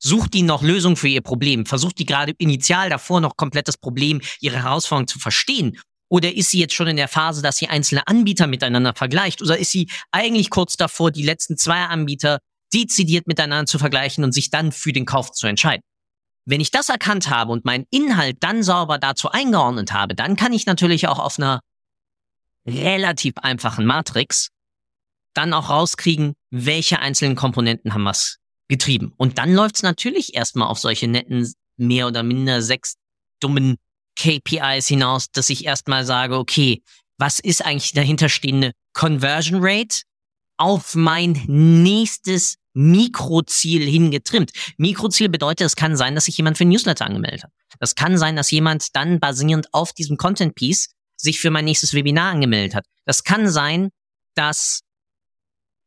Sucht die noch Lösungen für ihr Problem? Versucht die gerade initial davor noch komplett das Problem, ihre Herausforderung zu verstehen? Oder ist sie jetzt schon in der Phase, dass sie einzelne Anbieter miteinander vergleicht? Oder ist sie eigentlich kurz davor, die letzten zwei Anbieter dezidiert miteinander zu vergleichen und sich dann für den Kauf zu entscheiden? Wenn ich das erkannt habe und meinen Inhalt dann sauber dazu eingeordnet habe, dann kann ich natürlich auch auf einer relativ einfachen Matrix dann auch rauskriegen, welche einzelnen Komponenten haben was getrieben. Und dann läuft's natürlich erstmal auf solche netten, mehr oder minder sechs dummen KPIs hinaus, dass ich erstmal sage, okay, was ist eigentlich dahinterstehende Conversion Rate auf mein nächstes Mikroziel hingetrimmt. Mikroziel bedeutet, es kann sein, dass sich jemand für Newsletter angemeldet hat. Das kann sein, dass jemand dann basierend auf diesem Content Piece sich für mein nächstes Webinar angemeldet hat. Das kann sein, dass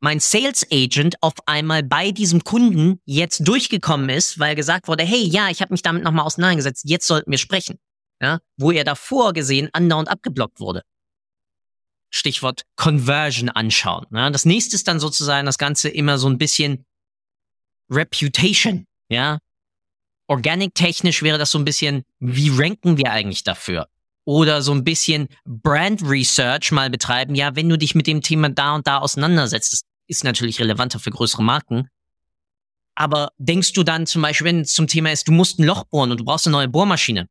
mein Sales Agent auf einmal bei diesem Kunden jetzt durchgekommen ist, weil gesagt wurde, hey, ja, ich habe mich damit nochmal auseinandergesetzt, jetzt sollten wir sprechen. Ja, wo er davor gesehen andauernd abgeblockt wurde. Stichwort Conversion anschauen. Ja, das nächste ist dann sozusagen das Ganze immer so ein bisschen Reputation. Ja, Organic technisch wäre das so ein bisschen, wie ranken wir eigentlich dafür? Oder so ein bisschen Brand Research mal betreiben. Ja, wenn du dich mit dem Thema da und da auseinandersetzt, ist natürlich relevanter für größere Marken. Aber denkst du dann zum Beispiel, wenn es zum Thema ist, du musst ein Loch bohren und du brauchst eine neue Bohrmaschine,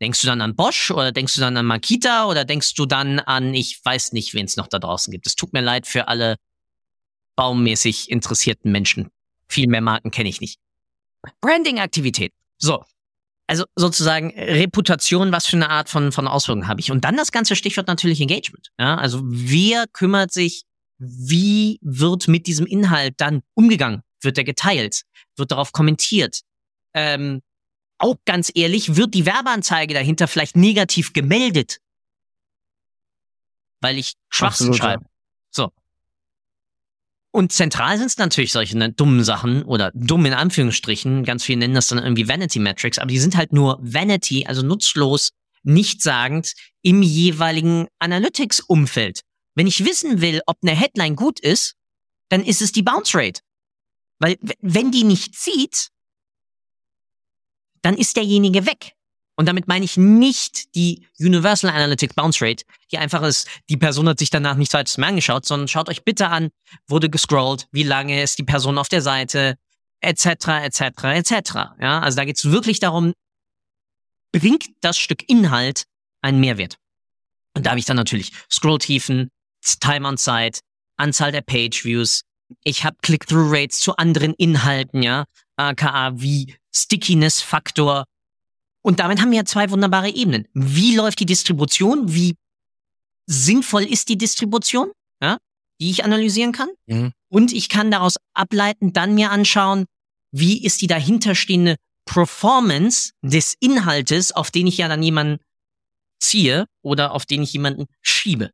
denkst du dann an Bosch oder denkst du dann an Makita oder denkst du dann an, ich weiß nicht, wen es noch da draußen gibt. Es tut mir leid für alle baummäßig interessierten Menschen. Viel mehr Marken kenne ich nicht. Branding-Aktivität. So. Also sozusagen Reputation, was für eine Art von, von Auswirkungen habe ich. Und dann das ganze Stichwort natürlich Engagement. Ja, also wer kümmert sich wie wird mit diesem Inhalt dann umgegangen? Wird er geteilt? Wird darauf kommentiert? Ähm, auch ganz ehrlich, wird die Werbeanzeige dahinter vielleicht negativ gemeldet? Weil ich Schwachsinn Absolut, schreibe. So. Und zentral sind es natürlich solche ne, dummen Sachen oder dumm in Anführungsstrichen. Ganz viele nennen das dann irgendwie Vanity Metrics, aber die sind halt nur Vanity, also nutzlos, nichtssagend im jeweiligen Analytics-Umfeld. Wenn ich wissen will, ob eine Headline gut ist, dann ist es die Bounce Rate. Weil wenn die nicht zieht, dann ist derjenige weg. Und damit meine ich nicht die Universal Analytic Bounce Rate, die einfach ist, die Person hat sich danach nichts weiteres mehr angeschaut, sondern schaut euch bitte an, wurde gescrollt, wie lange ist die Person auf der Seite, etc., etc., etc. Ja, also da geht es wirklich darum, bringt das Stück Inhalt einen Mehrwert. Und da habe ich dann natürlich Scrolltiefen, Time on Site, Anzahl der Page Views, ich habe Click-through-Rates zu anderen Inhalten, ja, aka wie Stickiness-Faktor. Und damit haben wir ja zwei wunderbare Ebenen. Wie läuft die Distribution? Wie sinnvoll ist die Distribution, ja, die ich analysieren kann? Mhm. Und ich kann daraus ableiten, dann mir anschauen, wie ist die dahinterstehende Performance des Inhaltes, auf den ich ja dann jemanden ziehe oder auf den ich jemanden schiebe.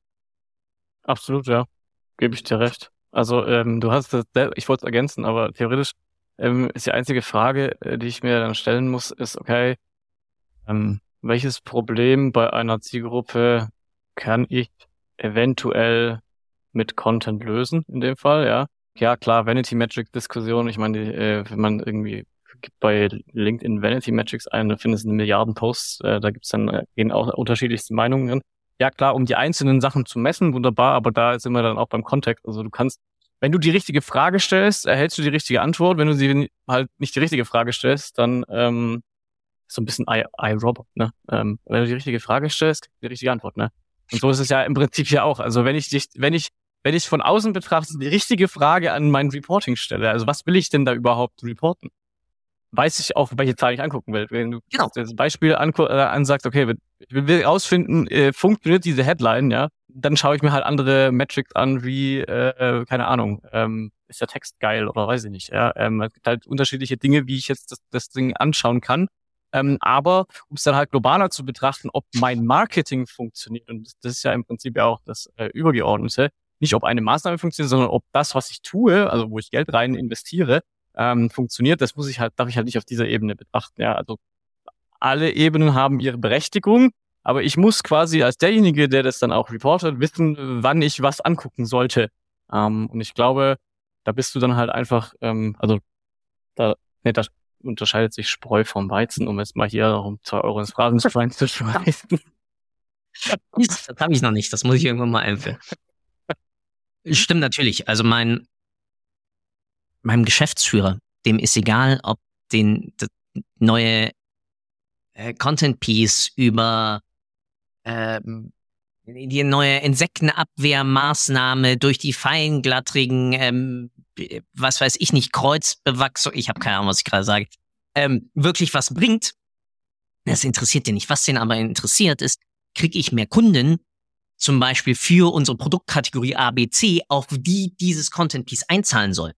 Absolut, ja. Gebe ich dir recht. Also ähm, du hast das, ich wollte es ergänzen, aber theoretisch ähm, ist die einzige Frage, äh, die ich mir dann stellen muss, ist, okay, ähm, welches Problem bei einer Zielgruppe kann ich eventuell mit Content lösen in dem Fall, ja? Ja, klar, Vanity Metric Diskussion, ich meine, äh, wenn man irgendwie gibt bei LinkedIn Vanity Metrics ein, da findest du Milliarden Posts, äh, da gibt's dann äh, gehen auch unterschiedlichste Meinungen drin ja klar, um die einzelnen Sachen zu messen, wunderbar, aber da sind wir dann auch beim Kontext. Also du kannst, wenn du die richtige Frage stellst, erhältst du die richtige Antwort. Wenn du sie halt nicht die richtige Frage stellst, dann ähm, so ein bisschen I-Robot, ne? Ähm, wenn du die richtige Frage stellst, kriegst du die richtige Antwort, ne? Und so ist es ja im Prinzip ja auch. Also wenn ich dich, wenn ich, wenn ich von außen betrachte, die richtige Frage an mein Reporting stelle, also was will ich denn da überhaupt reporten? weiß ich auch, welche Zahl ich angucken will. Wenn du genau. das Beispiel äh, ansagst, okay, ich will rausfinden, äh, funktioniert diese Headline, ja, dann schaue ich mir halt andere Metrics an, wie, äh, keine Ahnung, ähm, ist der Text geil oder weiß ich nicht. Ja, ähm, es gibt halt unterschiedliche Dinge, wie ich jetzt das, das Ding anschauen kann. Ähm, aber um es dann halt globaler zu betrachten, ob mein Marketing funktioniert, und das, das ist ja im Prinzip ja auch das äh, Übergeordnete, nicht ob eine Maßnahme funktioniert, sondern ob das, was ich tue, also wo ich Geld rein investiere, ähm, funktioniert, das muss ich halt, darf ich halt nicht auf dieser Ebene betrachten. Ja, also alle Ebenen haben ihre Berechtigung, aber ich muss quasi als derjenige, der das dann auch reportet, wissen, wann ich was angucken sollte. Ähm, und ich glaube, da bist du dann halt einfach, ähm, also da, ne, da unterscheidet sich Spreu vom Weizen, um jetzt mal hier um zwei Euro ins Phrasenschwein zu schmeißen. (laughs) Das habe ich noch nicht, das muss ich irgendwann mal einführen. (laughs) Stimmt natürlich. Also mein, meinem Geschäftsführer, dem ist egal, ob den neue äh, Content Piece über äh, die neue Insektenabwehrmaßnahme durch die feinglattrigen, ähm, was weiß ich nicht, Kreuzbewachsung, ich habe keine Ahnung, was ich gerade sage, ähm, wirklich was bringt. Das interessiert den nicht. Was den aber interessiert ist, kriege ich mehr Kunden, zum Beispiel für unsere Produktkategorie ABC, auf die dieses Content Piece einzahlen soll.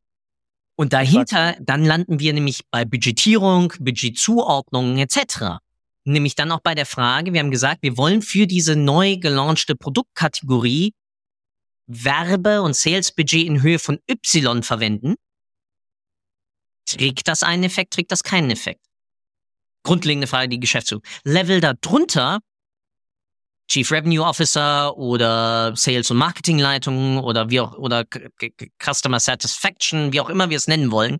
Und dahinter, dann landen wir nämlich bei Budgetierung, Budgetzuordnungen etc. Nämlich dann auch bei der Frage, wir haben gesagt, wir wollen für diese neu gelaunchte Produktkategorie Werbe- und Sales-Budget in Höhe von Y verwenden. Trägt das einen Effekt, trägt das keinen Effekt? Grundlegende Frage, die Geschäftsführung. Level darunter Chief Revenue Officer oder Sales und Marketingleitung oder wie auch oder Customer Satisfaction, wie auch immer wir es nennen wollen,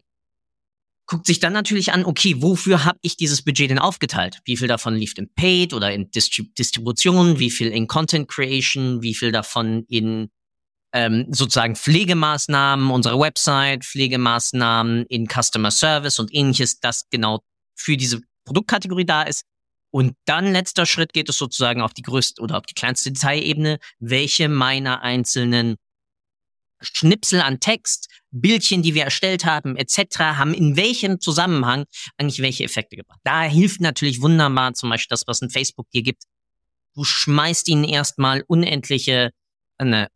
guckt sich dann natürlich an, okay, wofür habe ich dieses Budget denn aufgeteilt? Wie viel davon lief in Paid oder in Distrib Distribution, wie viel in Content Creation, wie viel davon in ähm, sozusagen Pflegemaßnahmen unserer Website, Pflegemaßnahmen in Customer Service und ähnliches, das genau für diese Produktkategorie da ist. Und dann letzter Schritt geht es sozusagen auf die größte oder auf die kleinste Detailebene, welche meiner einzelnen Schnipsel an Text, Bildchen, die wir erstellt haben, etc., haben in welchem Zusammenhang eigentlich welche Effekte gebracht. Da hilft natürlich wunderbar zum Beispiel das, was in Facebook dir gibt. Du schmeißt ihnen erstmal unendliche, eine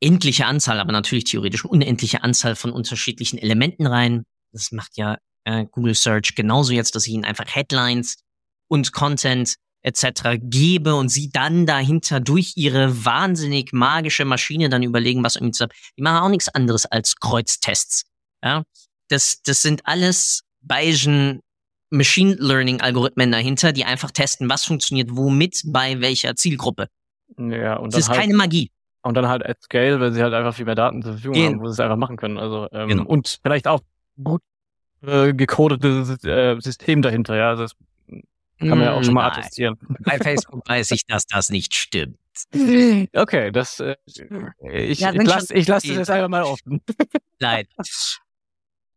endliche Anzahl, aber natürlich theoretisch unendliche Anzahl von unterschiedlichen Elementen rein. Das macht ja äh, Google Search genauso jetzt, dass sie ihnen einfach Headlines und Content etc. gebe und sie dann dahinter durch ihre wahnsinnig magische Maschine dann überlegen, was irgendwie zusammen. Die machen auch nichts anderes als Kreuztests. Ja, das, das sind alles Bayesian Machine Learning Algorithmen dahinter, die einfach testen, was funktioniert womit bei welcher Zielgruppe. Ja, und das ist halt, keine Magie. Und dann halt at scale, weil sie halt einfach viel mehr Daten zur Verfügung Gen haben, wo sie es einfach machen können. Also ähm, genau. und vielleicht auch gut äh, gecodetes äh, System dahinter, ja. Also kann man ja auch schon mal Nein. attestieren. Bei Facebook (laughs) weiß ich, dass das nicht stimmt. (laughs) Okay, das äh, ich, Ja, ich lasse ich lass das jetzt einfach mal offen. (laughs) Leider.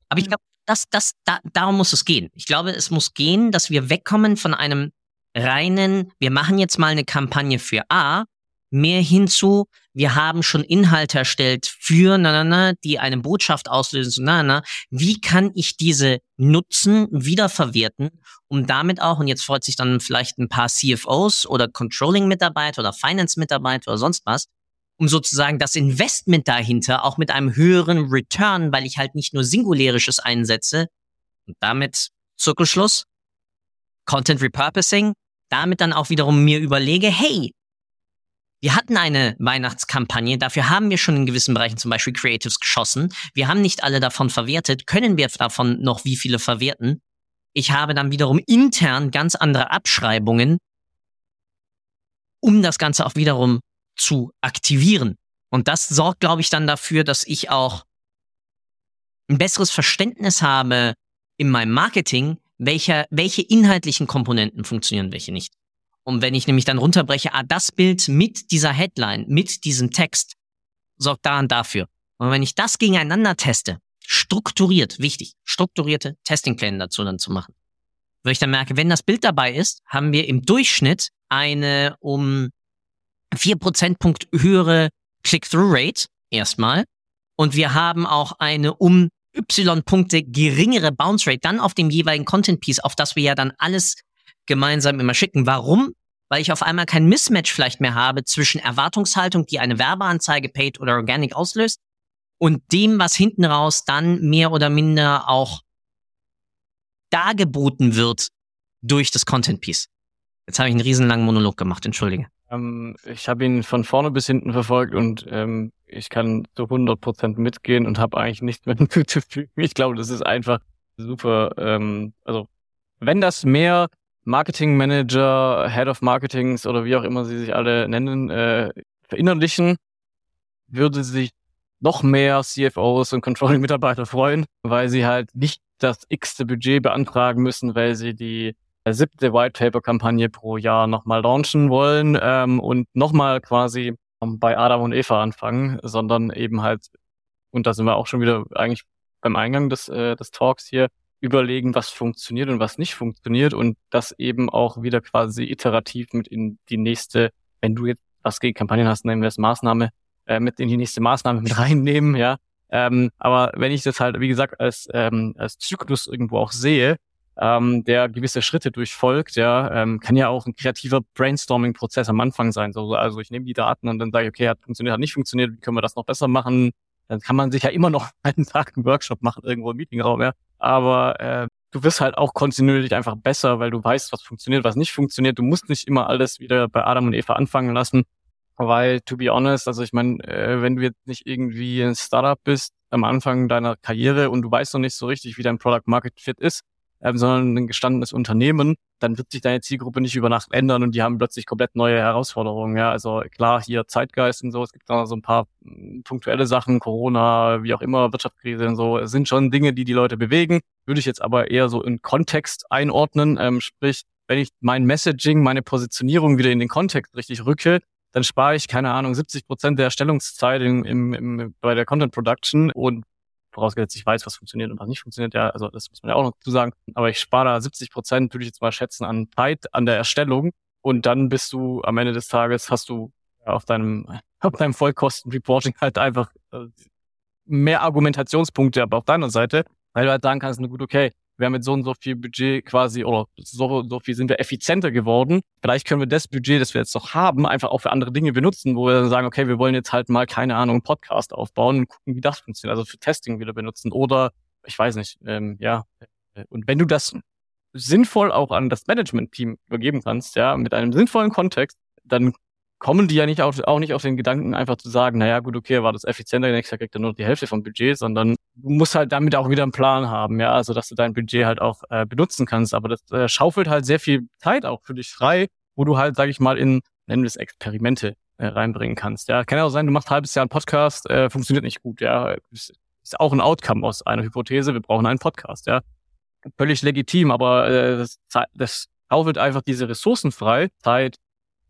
Aber ich glaube, das, das, da, darum muss es gehen. Ich glaube, es muss gehen, dass wir wegkommen von einem reinen, wir machen jetzt mal eine Kampagne für A, mehr hinzu, wir haben schon Inhalte erstellt für, na, na, na, die eine Botschaft auslösen, na, na, wie kann ich diese nutzen, wiederverwerten, um damit auch, und jetzt freut sich dann vielleicht ein paar CFOs oder Controlling-Mitarbeiter oder Finance-Mitarbeiter oder sonst was, um sozusagen das Investment dahinter auch mit einem höheren Return, weil ich halt nicht nur Singulärisches einsetze. Und damit Zirkelschluss, Content Repurposing, damit dann auch wiederum mir überlege, hey, wir hatten eine Weihnachtskampagne, dafür haben wir schon in gewissen Bereichen zum Beispiel Creatives geschossen. Wir haben nicht alle davon verwertet. Können wir davon noch wie viele verwerten? Ich habe dann wiederum intern ganz andere Abschreibungen, um das Ganze auch wiederum zu aktivieren. Und das sorgt, glaube ich, dann dafür, dass ich auch ein besseres Verständnis habe in meinem Marketing, welcher, welche inhaltlichen Komponenten funktionieren, welche nicht. Und wenn ich nämlich dann runterbreche, ah, das Bild mit dieser Headline, mit diesem Text, sorgt daran dafür. Und wenn ich das gegeneinander teste, strukturiert, wichtig, strukturierte Testingpläne dazu dann zu machen, weil ich dann merke, wenn das Bild dabei ist, haben wir im Durchschnitt eine um vier Prozentpunkt höhere Click-Through-Rate erstmal. Und wir haben auch eine um Y-Punkte geringere Bounce-Rate dann auf dem jeweiligen Content-Piece, auf das wir ja dann alles gemeinsam immer schicken. Warum? Weil ich auf einmal kein Mismatch vielleicht mehr habe zwischen Erwartungshaltung, die eine Werbeanzeige paid oder organic auslöst, und dem, was hinten raus dann mehr oder minder auch dargeboten wird durch das Content-Piece. Jetzt habe ich einen riesenlangen Monolog gemacht, entschuldige. Ähm, ich habe ihn von vorne bis hinten verfolgt und ähm, ich kann zu 100% mitgehen und habe eigentlich nichts mehr (laughs) hinzuzufügen. Ich glaube, das ist einfach super. Ähm, also wenn das mehr Marketing Manager, Head of Marketings oder wie auch immer sie sich alle nennen, äh, verinnerlichen, würde sich noch mehr CFOs und Controlling-Mitarbeiter freuen, weil sie halt nicht das x-te Budget beantragen müssen, weil sie die äh, siebte White Paper Kampagne pro Jahr nochmal launchen wollen ähm, und nochmal quasi bei Adam und Eva anfangen, sondern eben halt, und da sind wir auch schon wieder eigentlich beim Eingang des, äh, des Talks hier, überlegen, was funktioniert und was nicht funktioniert und das eben auch wieder quasi iterativ mit in die nächste, wenn du jetzt was gegen Kampagnen hast, nehmen wir es Maßnahme, äh, mit in die nächste Maßnahme mit (laughs) reinnehmen, ja. Ähm, aber wenn ich das halt, wie gesagt, als, ähm, als Zyklus irgendwo auch sehe, ähm, der gewisse Schritte durchfolgt, ja, ähm, kann ja auch ein kreativer Brainstorming-Prozess am Anfang sein. So, also ich nehme die Daten und dann sage ich, okay, hat funktioniert, hat nicht funktioniert, wie können wir das noch besser machen? Dann kann man sich ja immer noch (laughs) einen Tag einen Workshop machen, irgendwo im Meetingraum, ja. Aber äh, du wirst halt auch kontinuierlich einfach besser, weil du weißt, was funktioniert, was nicht funktioniert. Du musst nicht immer alles wieder bei Adam und Eva anfangen lassen. Weil, to be honest, also ich meine, äh, wenn du jetzt nicht irgendwie ein Startup bist am Anfang deiner Karriere und du weißt noch nicht so richtig, wie dein Product Market Fit ist, ähm, sondern ein gestandenes Unternehmen, dann wird sich deine Zielgruppe nicht über Nacht ändern und die haben plötzlich komplett neue Herausforderungen. Ja, also klar, hier Zeitgeist und so, es gibt da so ein paar mh, punktuelle Sachen, Corona, wie auch immer, Wirtschaftskrise und so, es sind schon Dinge, die die Leute bewegen. Würde ich jetzt aber eher so in Kontext einordnen, ähm, sprich, wenn ich mein Messaging, meine Positionierung wieder in den Kontext richtig rücke, dann spare ich, keine Ahnung, 70 Prozent der Erstellungszeit im, im, im, bei der Content Production und vorausgesetzt, ich weiß, was funktioniert und was nicht funktioniert, ja, also das muss man ja auch noch dazu sagen. Aber ich spare da 70 Prozent, würde ich jetzt mal schätzen, an Zeit, an der Erstellung. Und dann bist du am Ende des Tages, hast du auf deinem, (laughs) auf deinem Vollkosten-Reporting halt einfach äh, mehr Argumentationspunkte aber auf deiner Seite, weil du halt sagen kannst, na gut, okay, wir haben mit so und so viel Budget quasi, oder so, so viel sind wir effizienter geworden. Vielleicht können wir das Budget, das wir jetzt noch haben, einfach auch für andere Dinge benutzen, wo wir dann sagen, okay, wir wollen jetzt halt mal, keine Ahnung, einen Podcast aufbauen und gucken, wie das funktioniert. Also für Testing wieder benutzen. Oder, ich weiß nicht, ähm, ja. Und wenn du das sinnvoll auch an das Management-Team übergeben kannst, ja, mit einem sinnvollen Kontext, dann kommen die ja nicht auf, auch nicht auf den Gedanken, einfach zu sagen, naja, gut, okay, war das effizienter, nächstes Jahr kriegt er nur die Hälfte vom Budget, sondern du musst halt damit auch wieder einen Plan haben, ja, also dass du dein Budget halt auch äh, benutzen kannst. Aber das äh, schaufelt halt sehr viel Zeit auch für dich frei, wo du halt, sag ich mal, in, nennen wir es Experimente äh, reinbringen kannst. Ja, kann ja auch sein, du machst ein halbes Jahr einen Podcast, äh, funktioniert nicht gut, ja. Ist, ist auch ein Outcome aus einer Hypothese, wir brauchen einen Podcast, ja. Völlig legitim, aber äh, das, das schaufelt einfach diese Ressourcen frei, Zeit,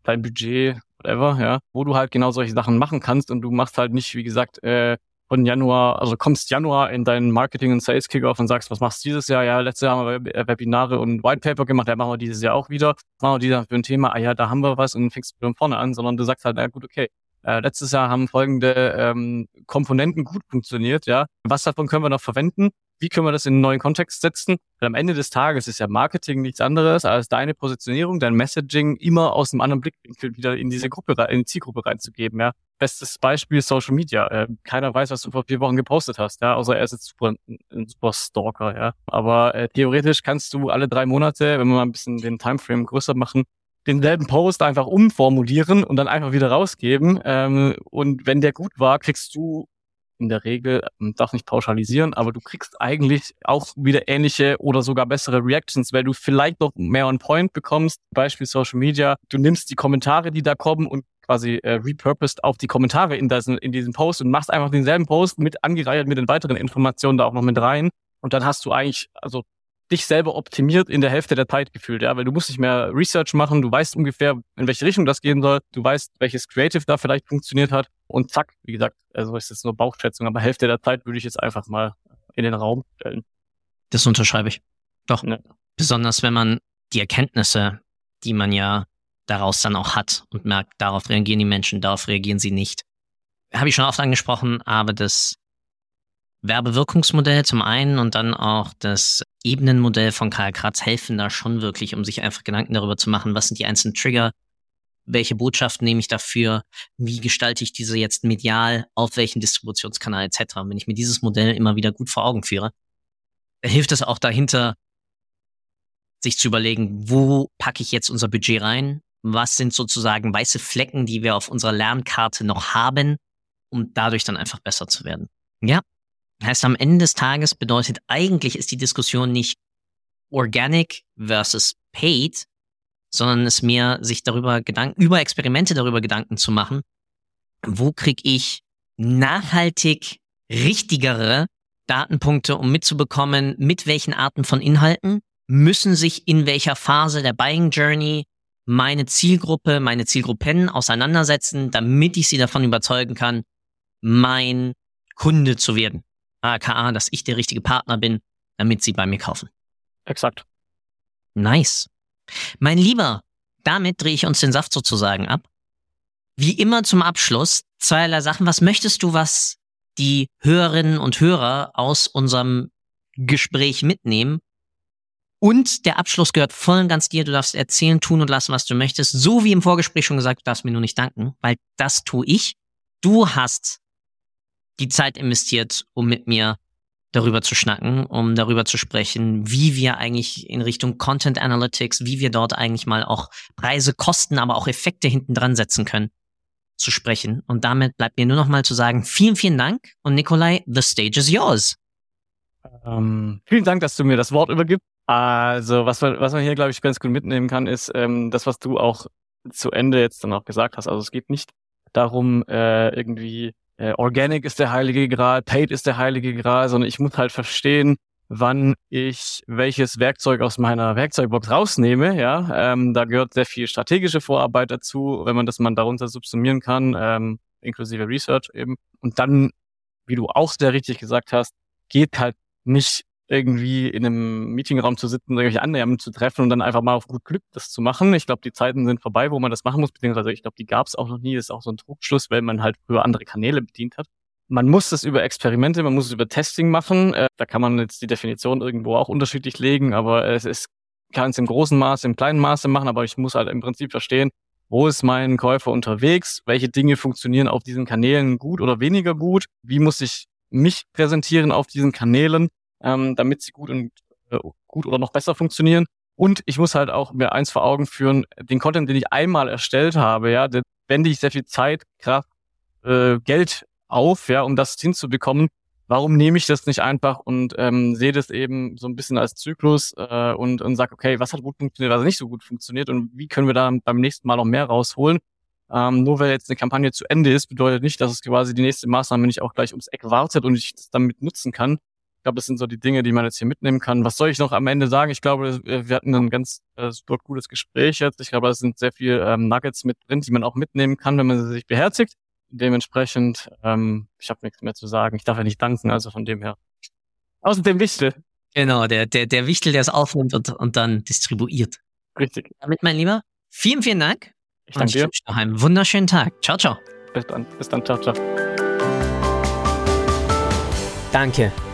dein Budget, whatever, ja, wo du halt genau solche Sachen machen kannst und du machst halt nicht, wie gesagt, äh, von Januar, also kommst Januar in deinen Marketing- und Sales-Kickoff und sagst, was machst du dieses Jahr? Ja, letztes Jahr haben wir Webinare und White Paper gemacht, ja, machen wir dieses Jahr auch wieder. Machen wir dieses Jahr für ein Thema, ah ja, da haben wir was und fängst von vorne an, sondern du sagst halt, na gut, okay, äh, letztes Jahr haben folgende ähm, Komponenten gut funktioniert, ja. Was davon können wir noch verwenden? Wie können wir das in einen neuen Kontext setzen? Weil am Ende des Tages ist ja Marketing nichts anderes als deine Positionierung, dein Messaging immer aus einem anderen Blickwinkel wieder in diese Gruppe, in die Zielgruppe reinzugeben, ja. Bestes Beispiel Social Media. Äh, keiner weiß, was du vor vier Wochen gepostet hast, ja, außer er ist jetzt super, ein super Stalker, ja. Aber äh, theoretisch kannst du alle drei Monate, wenn wir mal ein bisschen den Timeframe größer machen, denselben Post einfach umformulieren und dann einfach wieder rausgeben. Ähm, und wenn der gut war, kriegst du in der Regel, ähm, darf nicht pauschalisieren, aber du kriegst eigentlich auch wieder ähnliche oder sogar bessere Reactions, weil du vielleicht noch mehr on point bekommst. Beispiel Social Media. Du nimmst die Kommentare, die da kommen und quasi äh, repurposed auf die Kommentare in, das, in diesem Post und machst einfach denselben Post mit angereichert mit den weiteren Informationen da auch noch mit rein. Und dann hast du eigentlich, also dich selber optimiert in der Hälfte der Zeit gefühlt, ja, weil du musst nicht mehr Research machen, du weißt ungefähr, in welche Richtung das gehen soll, du weißt, welches Creative da vielleicht funktioniert hat und zack, wie gesagt, also ist jetzt nur Bauchschätzung, aber Hälfte der Zeit würde ich jetzt einfach mal in den Raum stellen. Das unterschreibe ich. Doch. Ja. Besonders wenn man die Erkenntnisse, die man ja daraus dann auch hat und merkt, darauf reagieren die Menschen, darauf reagieren sie nicht. Habe ich schon oft angesprochen, aber das Werbewirkungsmodell zum einen und dann auch das Ebenenmodell von Karl Kratz helfen da schon wirklich, um sich einfach Gedanken darüber zu machen, was sind die einzelnen Trigger, welche Botschaften nehme ich dafür, wie gestalte ich diese jetzt medial, auf welchen Distributionskanal etc. Und wenn ich mir dieses Modell immer wieder gut vor Augen führe, hilft es auch dahinter, sich zu überlegen, wo packe ich jetzt unser Budget rein, was sind sozusagen weiße Flecken, die wir auf unserer Lernkarte noch haben, um dadurch dann einfach besser zu werden. Ja, Heißt, am Ende des Tages bedeutet eigentlich ist die Diskussion nicht organic versus paid, sondern es mir sich darüber Gedanken, über Experimente darüber Gedanken zu machen, wo kriege ich nachhaltig richtigere Datenpunkte, um mitzubekommen, mit welchen Arten von Inhalten müssen sich in welcher Phase der Buying Journey meine Zielgruppe, meine Zielgruppen auseinandersetzen, damit ich sie davon überzeugen kann, mein Kunde zu werden aka, dass ich der richtige Partner bin, damit sie bei mir kaufen. Exakt. Nice. Mein Lieber, damit drehe ich uns den Saft sozusagen ab. Wie immer zum Abschluss zweierlei Sachen. Was möchtest du, was die Hörerinnen und Hörer aus unserem Gespräch mitnehmen? Und der Abschluss gehört voll und ganz dir. Du darfst erzählen, tun und lassen, was du möchtest. So wie im Vorgespräch schon gesagt, du darfst mir nur nicht danken, weil das tue ich. Du hast die Zeit investiert, um mit mir darüber zu schnacken, um darüber zu sprechen, wie wir eigentlich in Richtung Content Analytics, wie wir dort eigentlich mal auch Preise, Kosten, aber auch Effekte hinten dran setzen können, zu sprechen. Und damit bleibt mir nur noch mal zu sagen, vielen, vielen Dank und Nikolai, the stage is yours. Ähm, vielen Dank, dass du mir das Wort übergibst. Also, was man, was man hier, glaube ich, ganz gut mitnehmen kann, ist ähm, das, was du auch zu Ende jetzt dann auch gesagt hast. Also es geht nicht darum, äh, irgendwie äh, Organic ist der heilige Gral, Paid ist der heilige Gral, sondern ich muss halt verstehen, wann ich welches Werkzeug aus meiner Werkzeugbox rausnehme. Ja, ähm, da gehört sehr viel strategische Vorarbeit dazu, wenn man das mal darunter subsumieren kann, ähm, inklusive Research eben. Und dann, wie du auch sehr richtig gesagt hast, geht halt nicht irgendwie in einem Meetingraum zu sitzen, irgendwelche Annahmen zu treffen und dann einfach mal auf gut Glück das zu machen. Ich glaube, die Zeiten sind vorbei, wo man das machen muss, beziehungsweise ich glaube, die gab es auch noch nie. Das ist auch so ein Trugschluss, weil man halt früher andere Kanäle bedient hat. Man muss das über Experimente, man muss es über Testing machen. Äh, da kann man jetzt die Definition irgendwo auch unterschiedlich legen, aber es ist, kann es im großen Maße, im kleinen Maße machen, aber ich muss halt im Prinzip verstehen, wo ist mein Käufer unterwegs? Welche Dinge funktionieren auf diesen Kanälen gut oder weniger gut? Wie muss ich mich präsentieren auf diesen Kanälen? Ähm, damit sie gut und äh, gut oder noch besser funktionieren. Und ich muss halt auch mir eins vor Augen führen, den Content, den ich einmal erstellt habe, ja, den wende ich sehr viel Zeit, Kraft, äh, Geld auf, ja, um das hinzubekommen. Warum nehme ich das nicht einfach und ähm, sehe das eben so ein bisschen als Zyklus äh, und, und sage, okay, was hat gut funktioniert, was nicht so gut funktioniert und wie können wir da beim nächsten Mal noch mehr rausholen? Ähm, nur weil jetzt eine Kampagne zu Ende ist, bedeutet nicht, dass es quasi die nächste Maßnahme nicht auch gleich ums Eck wartet und ich das damit nutzen kann. Ich glaube, das sind so die Dinge, die man jetzt hier mitnehmen kann. Was soll ich noch am Ende sagen? Ich glaube, wir hatten ein ganz äh, super cooles Gespräch jetzt. Ich glaube, es sind sehr viel ähm, Nuggets mit drin, die man auch mitnehmen kann, wenn man sie sich beherzigt dementsprechend, ähm, ich habe nichts mehr zu sagen. Ich darf ja nicht danken, also von dem her. Außerdem Wichtel. Genau, der, der, der Wichtel, der es aufnimmt und, und dann distribuiert. Richtig. Damit, mein Lieber, vielen, vielen Dank. Ich danke dir. Ich noch einen wunderschönen Tag. Ciao, ciao. Bis dann. Bis dann. Ciao, ciao. Danke